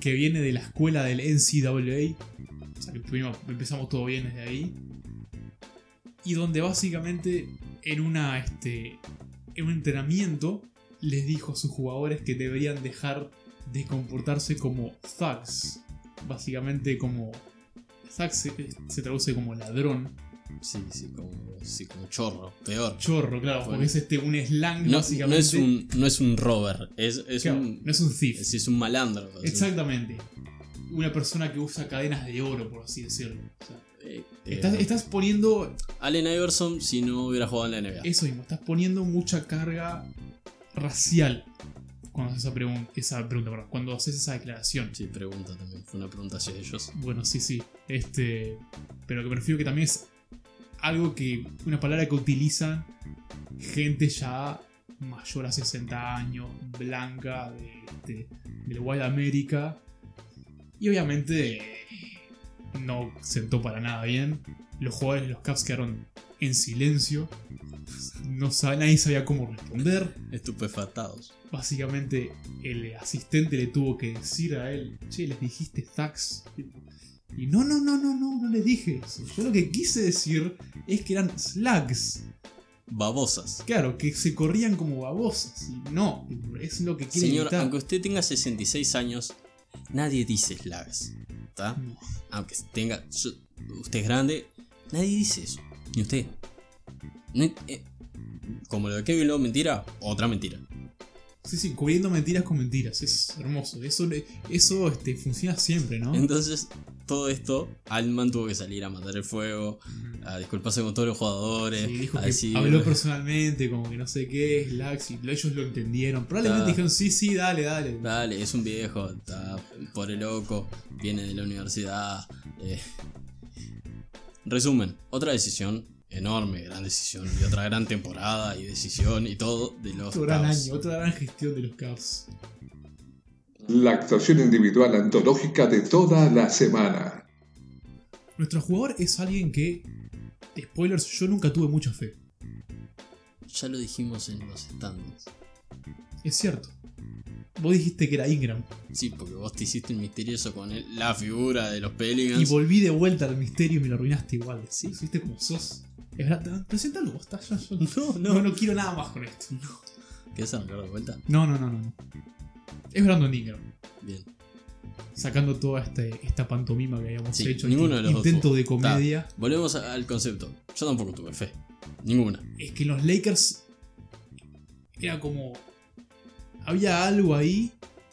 Que viene de la escuela del NCAA. O sea que primero empezamos todo bien desde ahí. Y donde básicamente en una este. En un entrenamiento les dijo a sus jugadores que deberían dejar de comportarse como thugs. Básicamente como. Thugs se, se traduce como ladrón. Sí, sí, como, sí, como chorro. Peor. Chorro, claro, porque es este un slang No, básicamente. no es un, no es un rover, es, es Claro, un. no es un thief. es, es un malandro. Exactamente. Una persona que usa cadenas de oro, por así decirlo. O sea, eh, estás, estás poniendo. Allen Iverson si no hubiera jugado en la NBA. Eso mismo, estás poniendo mucha carga racial cuando haces esa, pregun- esa pregunta, perdón, cuando haces esa declaración. Sí, pregunta también. Fue una pregunta hacia ellos. Bueno, sí, sí. Este. Pero que me refiero que también es algo que. Una palabra que utilizan gente ya mayor a 60 años, blanca, de, de, del White America. Y obviamente no sentó para nada bien. Los jugadores de los Cavs quedaron en silencio. No sab- nadie sabía cómo responder. Estupefactados. Básicamente el asistente le tuvo que decir a él, che, les dijiste thugs. Y no, no, no, no, no, no les dije eso. Yo lo que quise decir es que eran slugs. Babosas. Claro, que se corrían como babosas. Y no, es lo que quiere Señor, evitar. aunque usted tenga 66 años, nadie dice slags. No. Aunque tenga. usted es grande, nadie dice eso. Ni usted. Eh, como lo de Kevin Love, mentira, otra mentira. Sí, sí, cubriendo mentiras con mentiras. Es hermoso. Eso, eso este, funciona siempre, ¿no? Entonces, todo esto, Altman tuvo que salir a matar el fuego, a disculparse con todos los jugadores, Sí, dijo a que decir. habló personalmente, como que no sé qué, Slags, y ellos lo entendieron. Probablemente dijeron, sí, sí, dale, dale. Dale, es un viejo, está por el loco, viene de la universidad. eh. Resumen, otra decisión enorme, gran decisión, y otra gran temporada y decisión y todo de los Otro gran Cavs. año, otra gran gestión de los Cavs. La actuación individual antológica de toda la semana. Nuestro jugador es alguien que, spoilers, yo nunca tuve mucha fe. Ya lo dijimos en los stands. Es cierto. Vos dijiste que era Ingram. Sí, porque vos te hiciste el misterioso con él, la figura de los Y Pelicans. volví de vuelta al misterio y me lo arruinaste igual. Sí, viste como sos. Es verdad, presentalo vos, está, yo, yo- No, no, no. no quiero nada más con esto. ¿Querés arrancar de vuelta? No, no, no, no. no. Es Brandon Ingram. Bien. Sacando toda este, esta pantomima que habíamos Sí, hecho. ninguno este de los dos intento de comedia. Volvemos al concepto. Yo tampoco tuve fe. Ninguna. Es que los Lakers era como. Había algo ahí,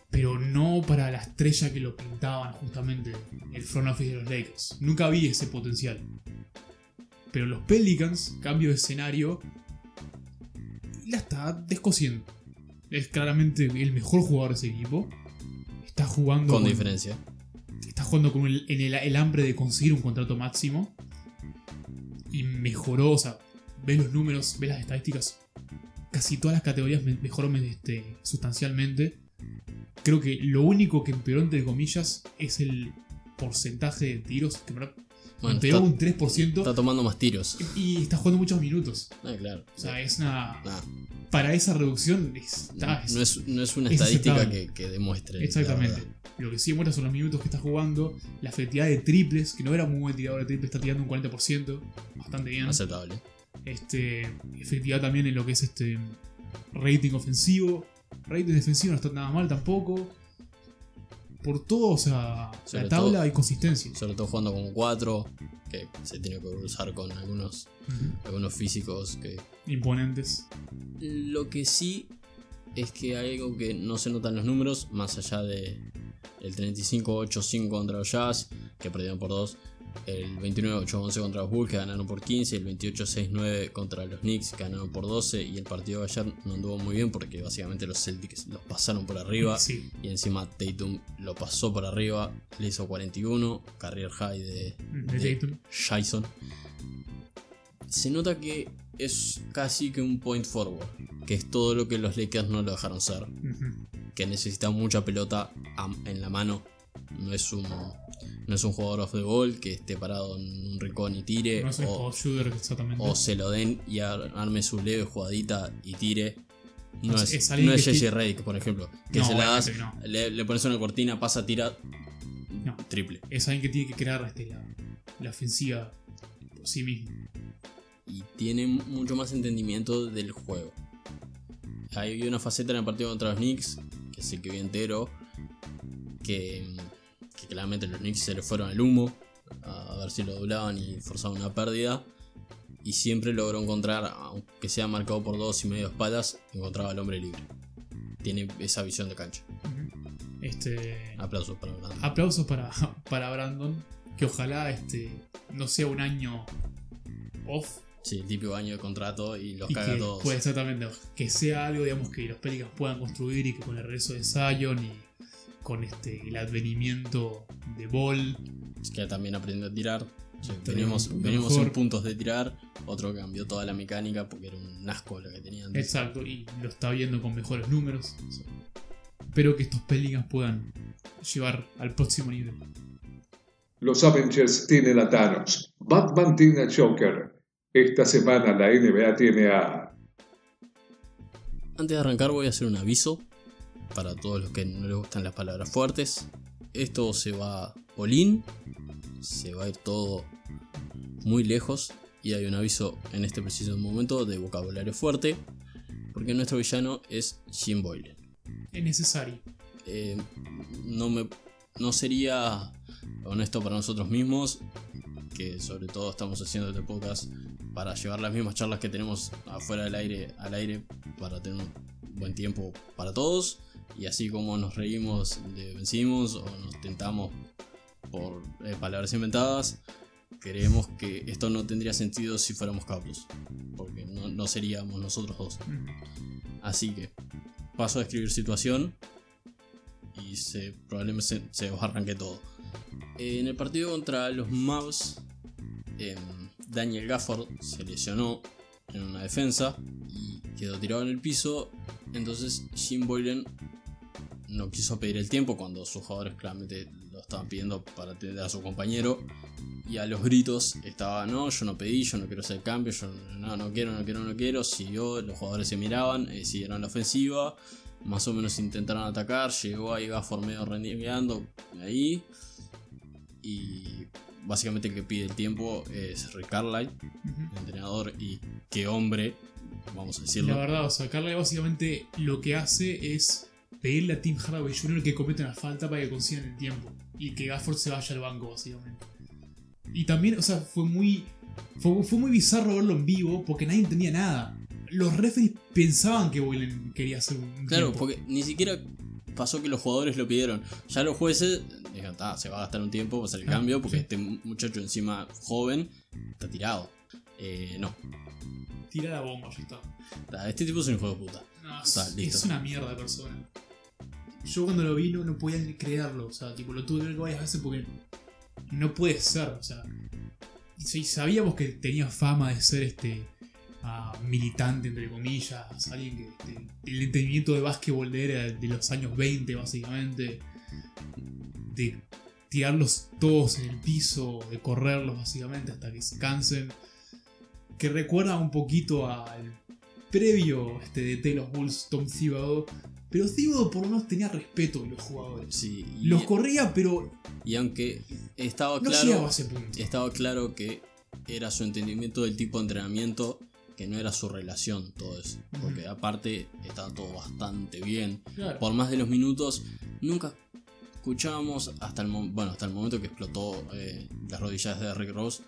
pero no para la estrella que lo pintaban justamente el front office de los Lakers. Nunca vi ese potencial. Pero los Pelicans, cambio de escenario, la está descosiendo. Es claramente el mejor jugador de ese equipo. Está jugando Con diferencia. está jugando con el, en el, el hambre de conseguir un contrato máximo. Y mejoró, o sea, ves los números, ves las estadísticas. Casi todas las categorías me- mejoró este, sustancialmente. Creo que lo único que empeoró, entre comillas, es el porcentaje de tiros. Que Bueno, está, un 3%. está tomando más tiros. y está jugando muchos minutos. Ah, claro. O sea, es una. Nah, Para esa reducción está. no, es, no es una es estadística que, que demuestre. Exactamente. Lo que sí muestra son los minutos que está jugando, la efectividad de triples, que no era muy buen tirador de triples, está tirando un 40%, bastante bien. Aceptable. Este, efectividad también en lo que es este rating ofensivo. Rating defensivo no está nada mal tampoco. Por todo, o sea, Sobre la tabla todo- hay consistencia. Sobre todo jugando con 4, que se tiene que usar con algunos, algunos físicos que Imponentes. Lo que sí es que hay algo que no se nota en los números, más allá de el 35-8-5 contra los Jazz, que perdieron por 2, el 29-8-11 contra los Bulls, que ganaron por 15, el 28-6-9 contra los Knicks, que ganaron por 12, y el partido de ayer no anduvo muy bien porque básicamente los Celtics los pasaron por arriba. Sí. Y encima Tatum lo pasó por arriba, le hizo 41, career high de, De Tatum. Jason. Se nota que es casi que un point forward, que es todo lo que los Lakers no lo dejaron ser, que necesita mucha pelota en la mano. No es un no es un jugador off the ball que esté parado en un rincón y tire No es un o, shooter exactamente. o se lo den y ar- arme su leve jugadita y tire. No Es- es, no es Redick, por ejemplo, que No, se la das, le, le pones una cortina, pasa, tira, No. triple. Es alguien que tiene que crear este, la, la ofensiva por sí mismo. y tiene mucho más entendimiento del juego. Hay una faceta en el partido contra los Knicks, que sí que vi entero, que claramente los Knicks se le fueron al humo, a ver si lo doblaban y forzaban una pérdida, y siempre logró encontrar, aunque sea marcado por dos y medio espaldas, encontraba al hombre libre. Tiene esa visión de cancha. Este, Aplausos para Brandon. aplausos para, para Brandon. Que ojalá este, no sea un año off. Sí, el típico año de contrato y los Y caga que, todos. pues, exactamente, que sea algo digamos, que los Pelicans puedan construir y que con el regreso de Zion y con este, el advenimiento de Ball, Es que también aprendió a tirar. Sí, Tenemos venimos venimos en puntos de tirar. Otro cambió toda la mecánica porque era un asco lo que tenía antes. exacto, y lo está viendo con mejores números. Sea, espero que estos Pelicans puedan llevar al próximo nivel. Los Avengers tienen a Thanos. Batman tiene a Joker. Esta semana la NBA tiene a... Antes de arrancar voy a hacer un aviso para todos los que no les gustan las palabras fuertes. Esto se va all-in, se va a ir todo muy lejos y hay un aviso en este preciso momento de vocabulario fuerte porque nuestro villano es Jim Boyle. Es necesario. eh, no me no sería honesto para nosotros mismos que sobre todo estamos haciendo este podcast para llevar las mismas charlas que tenemos afuera del aire al aire para tener un buen tiempo para todos y así como nos reímos de vencimos o nos tentamos por eh, palabras inventadas creemos que esto no tendría sentido si fuéramos capos porque no, no seríamos nosotros dos. Así que paso a escribir situación y se, probablemente se, se os arranque todo. En el partido contra los Mavs, em, Daniel Gafford se lesionó en una defensa y quedó tirado en el piso. Entonces Jim Boylan no quiso pedir el tiempo cuando sus jugadores claramente lo estaban pidiendo para atender a su compañero. Y a los gritos estaba, no, yo no pedí, yo no quiero hacer cambio, yo no, no quiero, no quiero, no quiero. Siguió, los jugadores se miraban, eh, siguieron la ofensiva, más o menos intentaron atacar, llegó ahí Gafford medio rendiendo ahí. Y básicamente el que pide el tiempo es Rick Carlisle, el entrenador, y qué hombre, vamos a decirlo. La verdad, o sea, Carly básicamente lo que hace es pedirle a Tim Hardaway Jr. que cometa una falta para que consigan el tiempo y que Gafford se vaya al banco, básicamente. Y también, o sea, fue muy, fue, fue muy bizarro verlo en vivo porque nadie entendía nada. Los referees pensaban que Boylan quería hacer un Claro, tiempo. porque ni siquiera pasó que los jugadores lo pidieron. Ya los jueces dijeron, "Ah, se va a gastar un tiempo para hacer el Ah, cambio porque sí. este muchacho encima joven está tirado. Eh, no. Tira la bomba, ya está. Este tipo es un hijo de puta. No, Está, es, listo. es una mierda de persona. Yo cuando lo vi no, no podía creerlo, o sea, tipo, lo tuve ver varias veces porque no puede ser, o sea. Y sabíamos que tenía fama de ser este ah, militante, entre comillas, alguien que este, el entendimiento de básquetbol de era de los años 20, básicamente, de tirarlos todos en el piso, de correrlos, básicamente, hasta que se cansen. Que recuerda un poquito al previo este, de los Bulls, Tom Thibodeau. Pero Thibodeau por lo menos tenía respeto de los jugadores. Sí, y, Los corría, pero y aunque estaba no claro. llegaba a ese punto. estaba claro que era su entendimiento del tipo de entrenamiento, que no era su relación, todo eso. Porque aparte estaba todo bastante bien. Claro. Por más de los minutos, nunca escuchábamos hasta el, bueno, hasta el momento que explotó eh, las rodillas de Rick Ross.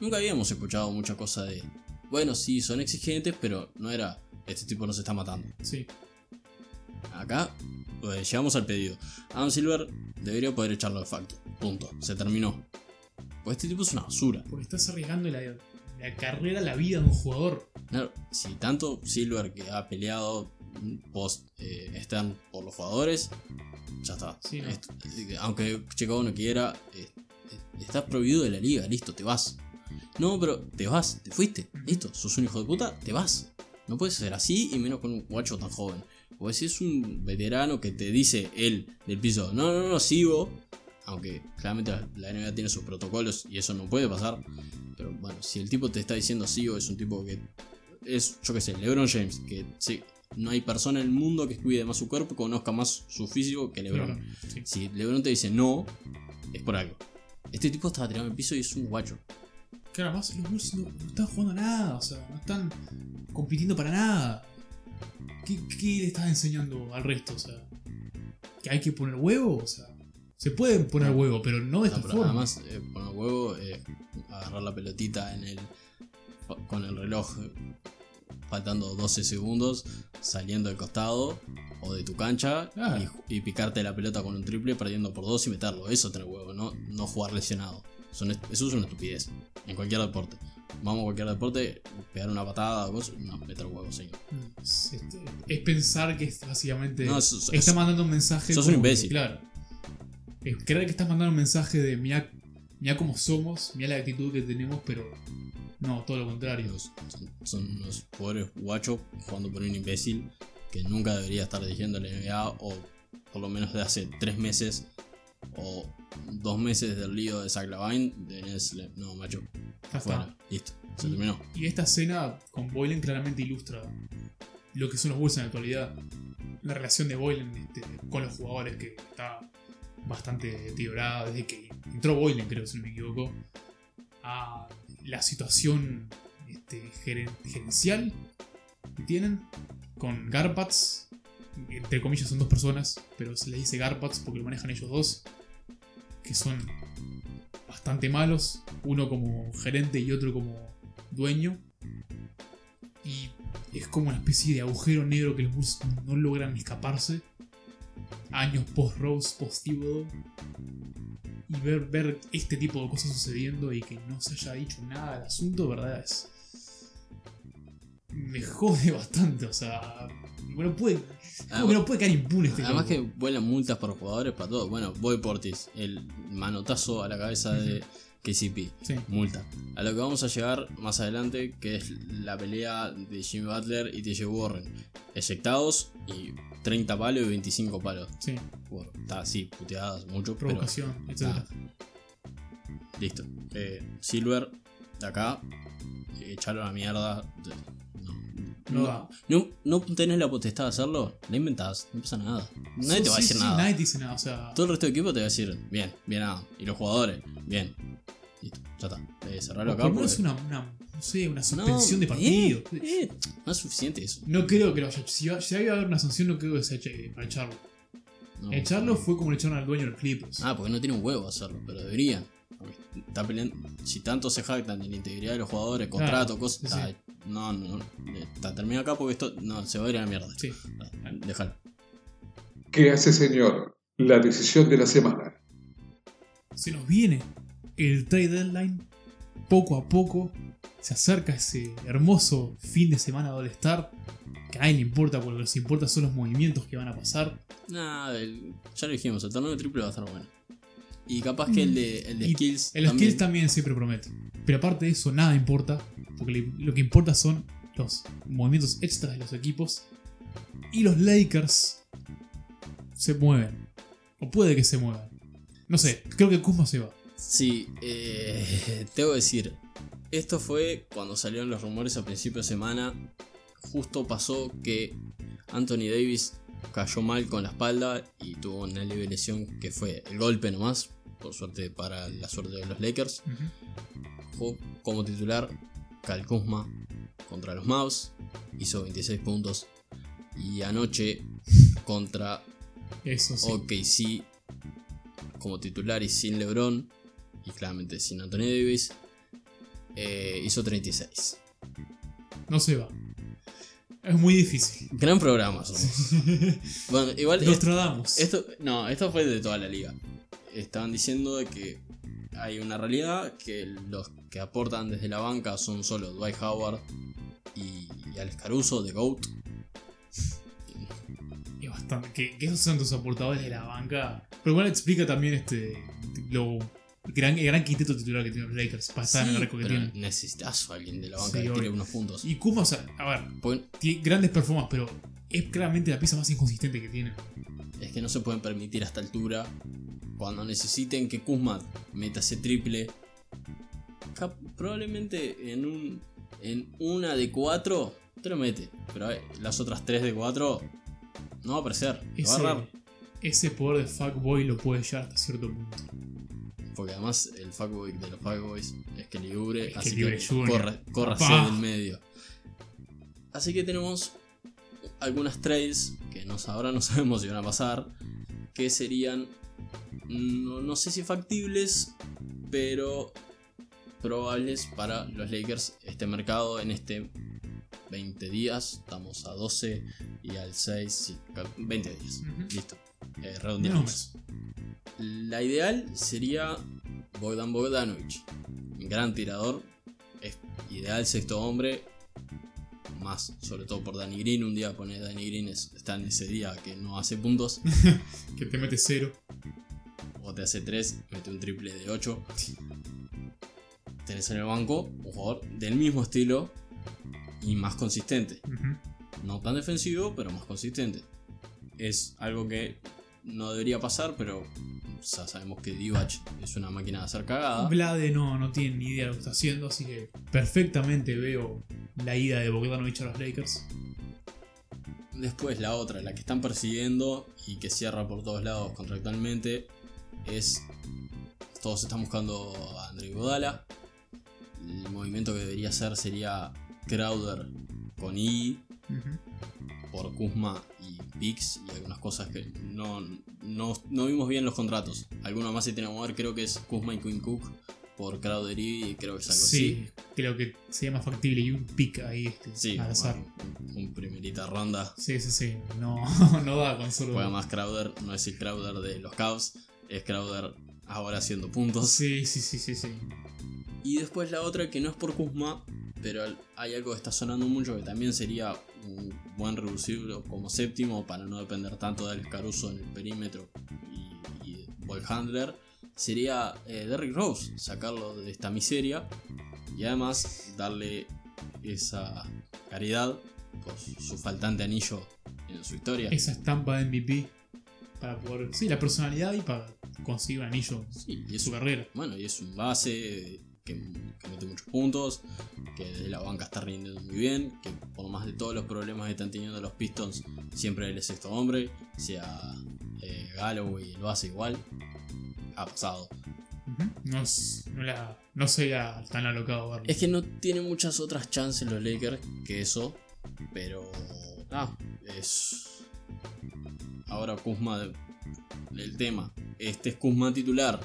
Nunca habíamos escuchado mucha cosa de, bueno, sí, son exigentes, pero no era, este tipo nos está matando. Sí. Acá pues, llegamos al pedido. Adam Silver debería poder echarlo de facto. Punto. Se terminó. Pues este tipo es una basura. Porque estás arriesgando la, la carrera, la vida de un jugador. Claro, si tanto Silver que ha peleado post eh, Stern por los jugadores, ya está. Sí, no. Eh, aunque Chicago no quiera, eh, estás prohibido de la liga, listo, te vas. No, pero te vas, te fuiste, listo, sos un hijo de puta, te vas. No puedes ser así y menos con un guacho tan joven. O si es un veterano que te dice él del piso, no, no, no, sigo. Aunque claramente la- NBA tiene sus protocolos y eso no puede pasar. Pero bueno, si el tipo te está diciendo sigo, es un tipo que es, yo qué sé, LeBron James, que sí, no hay persona en el mundo que cuide más su cuerpo, conozca más su físico que LeBron. Sí. Si LeBron te dice no, es por algo. Este tipo estaba tirado en el piso y es un guacho. Claro, además los Bulls no, no están jugando nada, o sea, no están compitiendo para nada. ¿Qué, qué le estás enseñando al resto? O sea, que hay que poner huevo, o sea, se puede poner No. huevo, pero no de No, esta pero forma. además, eh, poner huevo, eh, agarrar la pelotita en el con el reloj faltando 12 segundos, saliendo del costado o de tu cancha y, y picarte la pelota con un triple perdiendo por dos y meterlo. Eso es tener huevo, no, no jugar lesionado. Son eso es una estupidez en cualquier deporte. Vamos a cualquier deporte, pegar una patada o cosas, no, meter huevo. Es, este, es pensar que es básicamente No, está mandando un mensaje. sos un como que, imbécil. claro. Es creer que estás mandando un mensaje de mira, mira cómo somos, mira la actitud que tenemos, pero no, todo lo contrario. Los- son, son unos pobres guachos jugando por un imbécil que nunca debería estar dirigiendo la NBA o por lo menos de hace tres meses o dos meses del lío de Zach Lavine. tenés le- no, macho, Ya está. listo, se terminó. Y esta escena con Boylan claramente ilustra lo que son los Bulls en la actualidad. La relación de Boylan este, con los jugadores que está bastante deteriorada desde que entró Boylan, creo, si no me equivoco. A la situación este, geren- gerencial que tienen con Garpats. Entre comillas son dos personas, pero se les dice Garpats porque lo manejan ellos dos. Que son bastante malos. Uno como gerente y otro como dueño. Y es como una especie de agujero negro que los Bulls no logran escaparse. Años post-Rose, post-Thibodeau. Y ver, ver este tipo de cosas sucediendo y que no se haya dicho nada del asunto, ¿verdad? Es. Me jode bastante, o sea. Bueno, puede. Ah, que no puede quedar impune este Además que vuelan multas para jugadores, para todo. Bueno, Boy Portis, el manotazo a la cabeza de KCP. Sí. multa. A lo que vamos a llegar más adelante, que es la pelea de Jimmy Butler y TJ Warren. Eyectados y 30 palos y 25 palos. Sí, Bueno, está así, puteadas mucho, pero provocación, etc. listo. Eh, Silver, de acá, echarlo a la mierda. de- No no, no, tenés la potestad de hacerlo, la inventás, no pasa nada. Nadie te va a decir sí, nada. Nadie te dice nada, o sea. Todo el resto del equipo te va a decir, bien, bien nada. Y los jugadores, bien. Listo, ya está. Eh, cerrarlo acá. porque- una, una, no sé, una suspensión de partido. eh, eh, no es suficiente eso. No creo que lo haya Si, va- si había haber una sanción, no creo que se eche para echarlo. No. Echarlo fue como le echaron al dueño de los Clippers. Ah, porque no tiene un huevo hacerlo, pero deberían. Está peleando, si tanto se jactan de la integridad de los jugadores, contratos, cosas. sí, No, no, no. Está, termina acá porque esto no, se va a ir a la mierda. Sí. Ah, Déjalo. ¿Qué hace, señor? La decisión de la semana. Se nos viene el trade deadline. Poco a poco se acerca ese hermoso fin de semana de All-Star. Que a nadie le importa, porque lo que les importa son los movimientos que van a pasar. Nada, ya lo dijimos, el torneo de triple va a estar bueno. Y capaz que el de, el de Y skills. El también. skills también siempre promete. Pero aparte de eso, nada importa. Porque lo que importa son los movimientos extras de los equipos. Y los Lakers se mueven. O puede que se muevan. No sé, creo que Kuzma se va. Sí, eh, tengo que decir, esto fue cuando salieron los rumores a principio de semana. Justo pasó que Anthony Davis cayó mal con la espalda y tuvo una leve lesión que fue el golpe nomás, por suerte para la suerte de los Lakers. Jugó como titular Cal Kuzma contra los Mavs, hizo 26 puntos. Y anoche contra Eso sí. OKC como titular y sin LeBron, y claramente sin Anthony Davis, eh, hizo 36. No se va. Es muy difícil. Gran programa somos. Bueno, igual esto- no, esto fue de toda la liga. Estaban diciendo de que hay una realidad que los que aportan desde la banca son solo Dwight Howard y, y Alex Caruso de GOAT. Es bastante. Que, que esos son tus aportadores de la banca. Pero igual explica también este. Lo gran, el gran quinteto titular que tienen los Lakers. Para estar en el récord que pero tienen. necesitas a alguien de la banca Sí, que tire obvio. unos puntos. Y Kuzma, o sea, a ver, Porque tiene grandes performances, pero es claramente la pieza más inconsistente que tiene. Es que no se pueden permitir a esta altura. Cuando necesiten que Kuzma meta ese triple. Probablemente en un. En una de cuatro. Te lo mete. Pero eh, las otras tres de cuatro. No va a aparecer. Lo va a Ese, ese poder de fuckboy lo puede llevar hasta cierto punto. Porque además el fuckboy de los fuckboys es que libre. Es así que Oubre Jr. corre, córrase del medio. Así que tenemos algunas trades que nos, ahora no sabemos si van a pasar. Que serían. No, no sé si factibles, pero probables para los Lakers. Este mercado en este 20 días. Estamos a 12 y al 6. sí, 20 días. Ujú. Listo. Eh, redondeamos. La ideal sería Bogdan Bogdanovich. Gran tirador. Es ideal sexto hombre. Más, sobre todo por Danny Green. Un día pone Danny Green es- está en ese día que no hace puntos. Que te mete cero. O te hace 3, mete un triple de 8. Tenés en el banco un jugador del mismo estilo y más consistente. No tan defensivo, pero más consistente. Es algo que no debería pasar, pero ya sabemos que Divac es una máquina de hacer cagada. Vlade no, no tiene ni idea de lo que está haciendo, así que perfectamente veo la ida de Bogdanovich a los Lakers. Después la otra, la que están persiguiendo y que cierra por todos lados contractualmente, es. Todos están buscando a André Godala. El movimiento que debería hacer sería Crowder con I Ujú. Por Kuzma y Pix y algunas cosas que no, no, no vimos bien los contratos. Alguno más se tiene que mover, creo que es Kuzma y Quinn Cook por Crowder y creo que es algo así. Sí, creo que sería más factible y un pick ahí este, Sí, al azar. un primerita ronda. Sí, sí, sí. No, no da con solo. Juega más Crowder, no es el Crowder de los Cavs, es Crowder ahora haciendo puntos. Sí, sí, sí, sí, sí. Y después la otra que no es por Kuzma, pero hay algo que está sonando mucho que también sería un buen reducirlo como séptimo para no depender tanto de Alex Caruso en el perímetro y, y ball handler. Sería eh, Derrick Rose, sacarlo de esta miseria y además darle esa caridad por su- faltante anillo en su historia. Esa estampa de MVP para poder. Sí, la personalidad y para conseguir un anillo Sí, y es su carrera. Bueno, y es un base que, que mete muchos puntos, que desde la banca está rindiendo muy bien, que por más de todos los problemas que están teniendo los Pistons, siempre él es sexto hombre, sea eh, Galloway lo hace igual. Ha pasado. No, es- no, la, no sería tan alocado verlo. Es que no tiene muchas otras chances los Lakers que eso, pero. Ah, es. Ahora Kuzma. El tema. Este es Kuzma titular.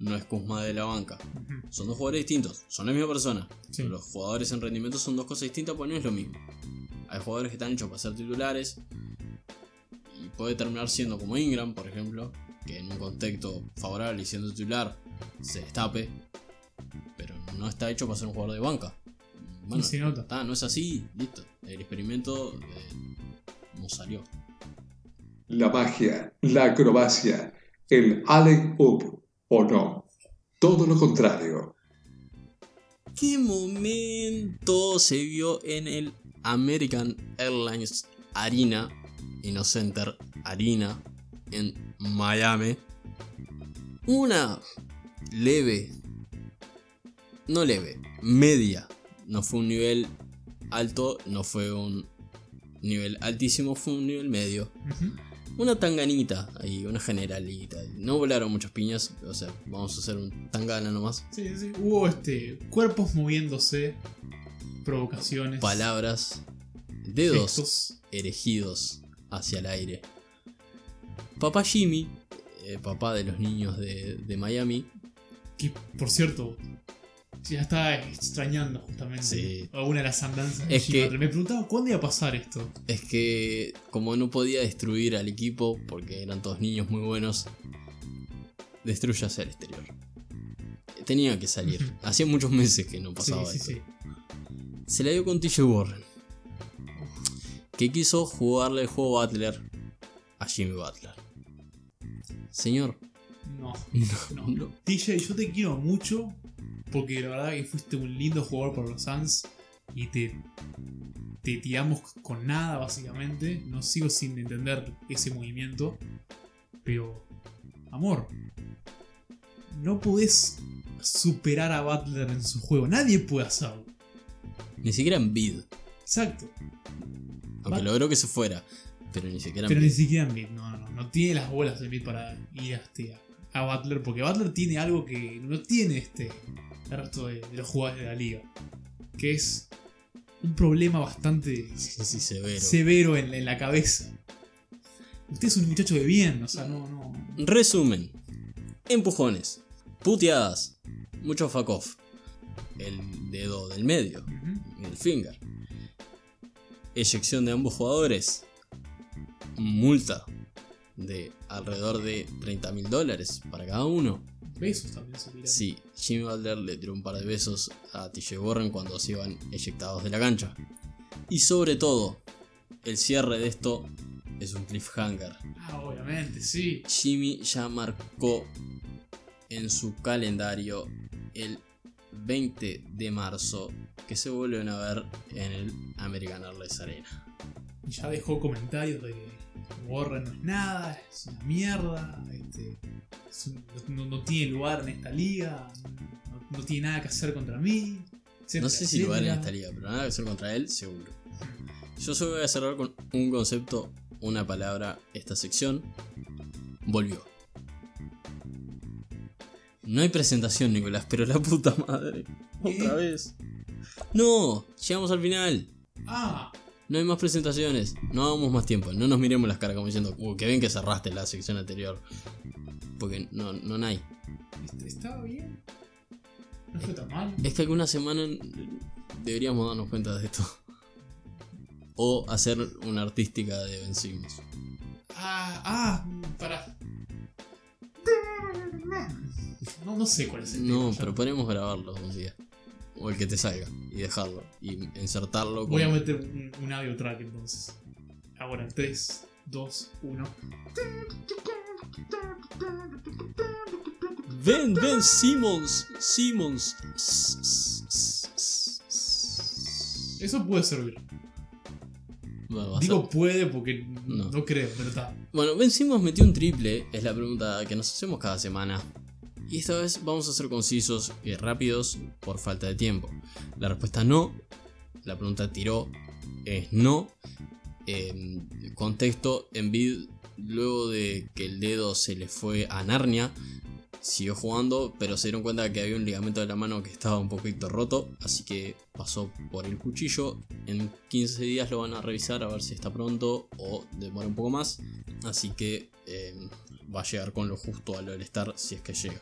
No es Kuzma de la banca. Son dos jugadores distintos, son la misma persona. Sí. Pero los jugadores en rendimiento son dos cosas distintas, pues no es lo mismo. Hay jugadores que están hechos para ser titulares. Y puede terminar siendo como Ingram, por ejemplo, que en un contexto favorable y siendo titular se destape. Pero no está hecho para ser un jugador de banca. Bueno, Y se nota. está, no es así, listo. El experimento eh, no salió. La magia, la acrobacia, el Allen Up o no. Todo lo contrario. ¿Qué momento se vio en el American Airlines Arena, Innocenter Arena, en Miami? Una leve, no leve, media. No fue un nivel alto, no fue un nivel altísimo, fue un nivel medio. Ujú. Una tanganita ahí, una generalita. No volaron muchas piñas, o sea, vamos a hacer un tangana nomás. Sí, sí. Hubo este, cuerpos moviéndose, provocaciones, Palabras, dedos gestos. erigidos hacia el aire. Papá Jimmy, eh, papá de los niños de, de Miami, Que, por cierto, ya estaba extrañando justamente Sí. alguna de las andanzas. de Es que-. Me preguntaba cuándo iba a pasar esto. es que como no podía destruir al equipo, porque eran todos niños muy buenos, destruye hacia el exterior. Tenía que salir. Hacía muchos meses que no Sí, pasaba sí, esto. sí. Se la dio con TJ Warren. Que quiso jugarle el juego Butler a Jimmy Butler. Señor, No, no, no. no. TJ, yo te quiero mucho porque la verdad que fuiste un lindo jugador por los Suns y te, te tiramos con nada básicamente. No sigo sin entender ese movimiento. Pero, amor, no podés superar a Butler en su juego. Nadie puede hacerlo. Ni siquiera en bid. Exacto. Aunque logró que se fuera. Pero ni siquiera en Pero ni bid. siquiera en mid, no, no, no tiene las bolas de mid para ir este, a, a Butler, porque Butler tiene algo que no tiene este el resto de, de los jugadores de la liga, que es un problema bastante Sí, sí, severo. severo en, en la cabeza. Usted es un muchacho de bien, o sea, no, no. Resumen. Empujones. Puteadas. Mucho fuck off. El dedo del medio. El finger. Eyección de ambos jugadores. Multa de alrededor de 30 mil dólares para cada uno. Besos también se tiran. Sí, Jimmy Butler le tiró un par de besos a TJ Warren cuando se iban eyectados de la cancha. Y sobre todo, el cierre de esto es un cliffhanger. Ah, obviamente, sí. Jimmy ya marcó en su calendario el 20 de marzo que se vuelven a ver en el American Airlines Arena. Y ya dejó comentarios de que Warren no es nada, es una mierda, este, es un- no, no tiene lugar en esta liga, no, no tiene nada que hacer contra mí. etcétera, No sé si lugar en esta liga, pero nada que hacer contra él, seguro. Yo solo voy a cerrar con un concepto, una palabra, esta sección. Volvió. No hay presentación, Nicolás, pero la puta madre. Otra vez. No, llegamos al final. Ah, No hay más presentaciones. No hagamos más tiempo. No nos miremos las caras como diciendo, "Uh, que bien que cerraste la sección anterior. Porque no, no hay. estaba bien. No fue tan mal. Es que alguna semana deberíamos darnos cuenta de esto. O hacer una artística de vencimos. Ah, ah, para. No, no sé cuál es el No, tema ya. pero podemos grabarlo un día. O el que te salga. Y dejarlo. Y insertarlo. Voy a meter un, un audio track entonces. Ahora, 3, 2, 1. Ven, ven, Simmons. Simmons. Eso puede servir. Bueno, va a Digo puede porque No. no, creo, pero está. Bueno, Ben Simmons metió un triple, es la pregunta que nos hacemos cada semana. Y esta vez vamos a ser concisos y rápidos por falta de tiempo. La respuesta no, la pregunta tiró es no. Eh, contexto, Envid luego de que el dedo se le fue a Narnia, siguió jugando, pero se dieron cuenta que había un ligamento de la mano que estaba un poquito roto, así que pasó por el cuchillo. En 15 días lo van a revisar a ver si está pronto o demora un poco más. Así que eh, va a llegar con lo justo al All-Star si es que llega.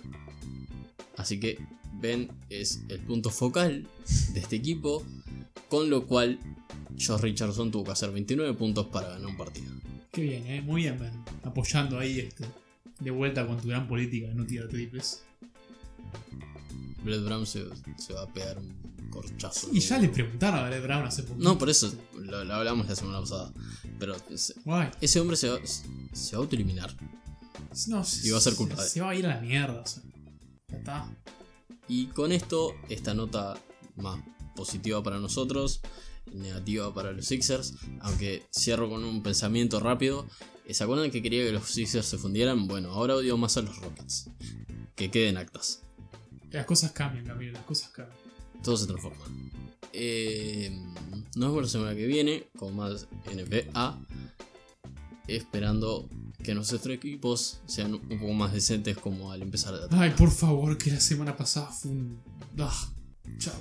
Así que Ben es el punto focal de este equipo, con lo cual Josh Richardson tuvo que hacer 29 puntos para ganar un partido. Qué bien, eh. Muy bien, Ben. Apoyando ahí este. De vuelta con tu gran política de no tirar triples. Brett Brown se, se va a pegar un corchazo. Y ya le preguntaron a Brett Brown hace poco. No, por eso lo, lo hablamos la semana pasada. Pero ese, ese hombre se va, se va a autoeliminar. No, Y va a ser culpa de se, él. se va a ir a la mierda. O sea. Ya está. Y con esto, esta nota más positiva para nosotros, negativa para los Sixers. Aunque cierro con un pensamiento rápido. ¿Se acuerdan que quería que los Sixers se fundieran? Bueno, ahora odio más a los Rockets. Que queden actas. Las cosas cambian, Camilo, las cosas cambian. Todo se transforma. Eh, nos vemos la semana que viene con más NBA esperando que nuestros equipos sean un poco más decentes como al empezar de Ay, por favor, que la semana pasada fue un... Ah, chao.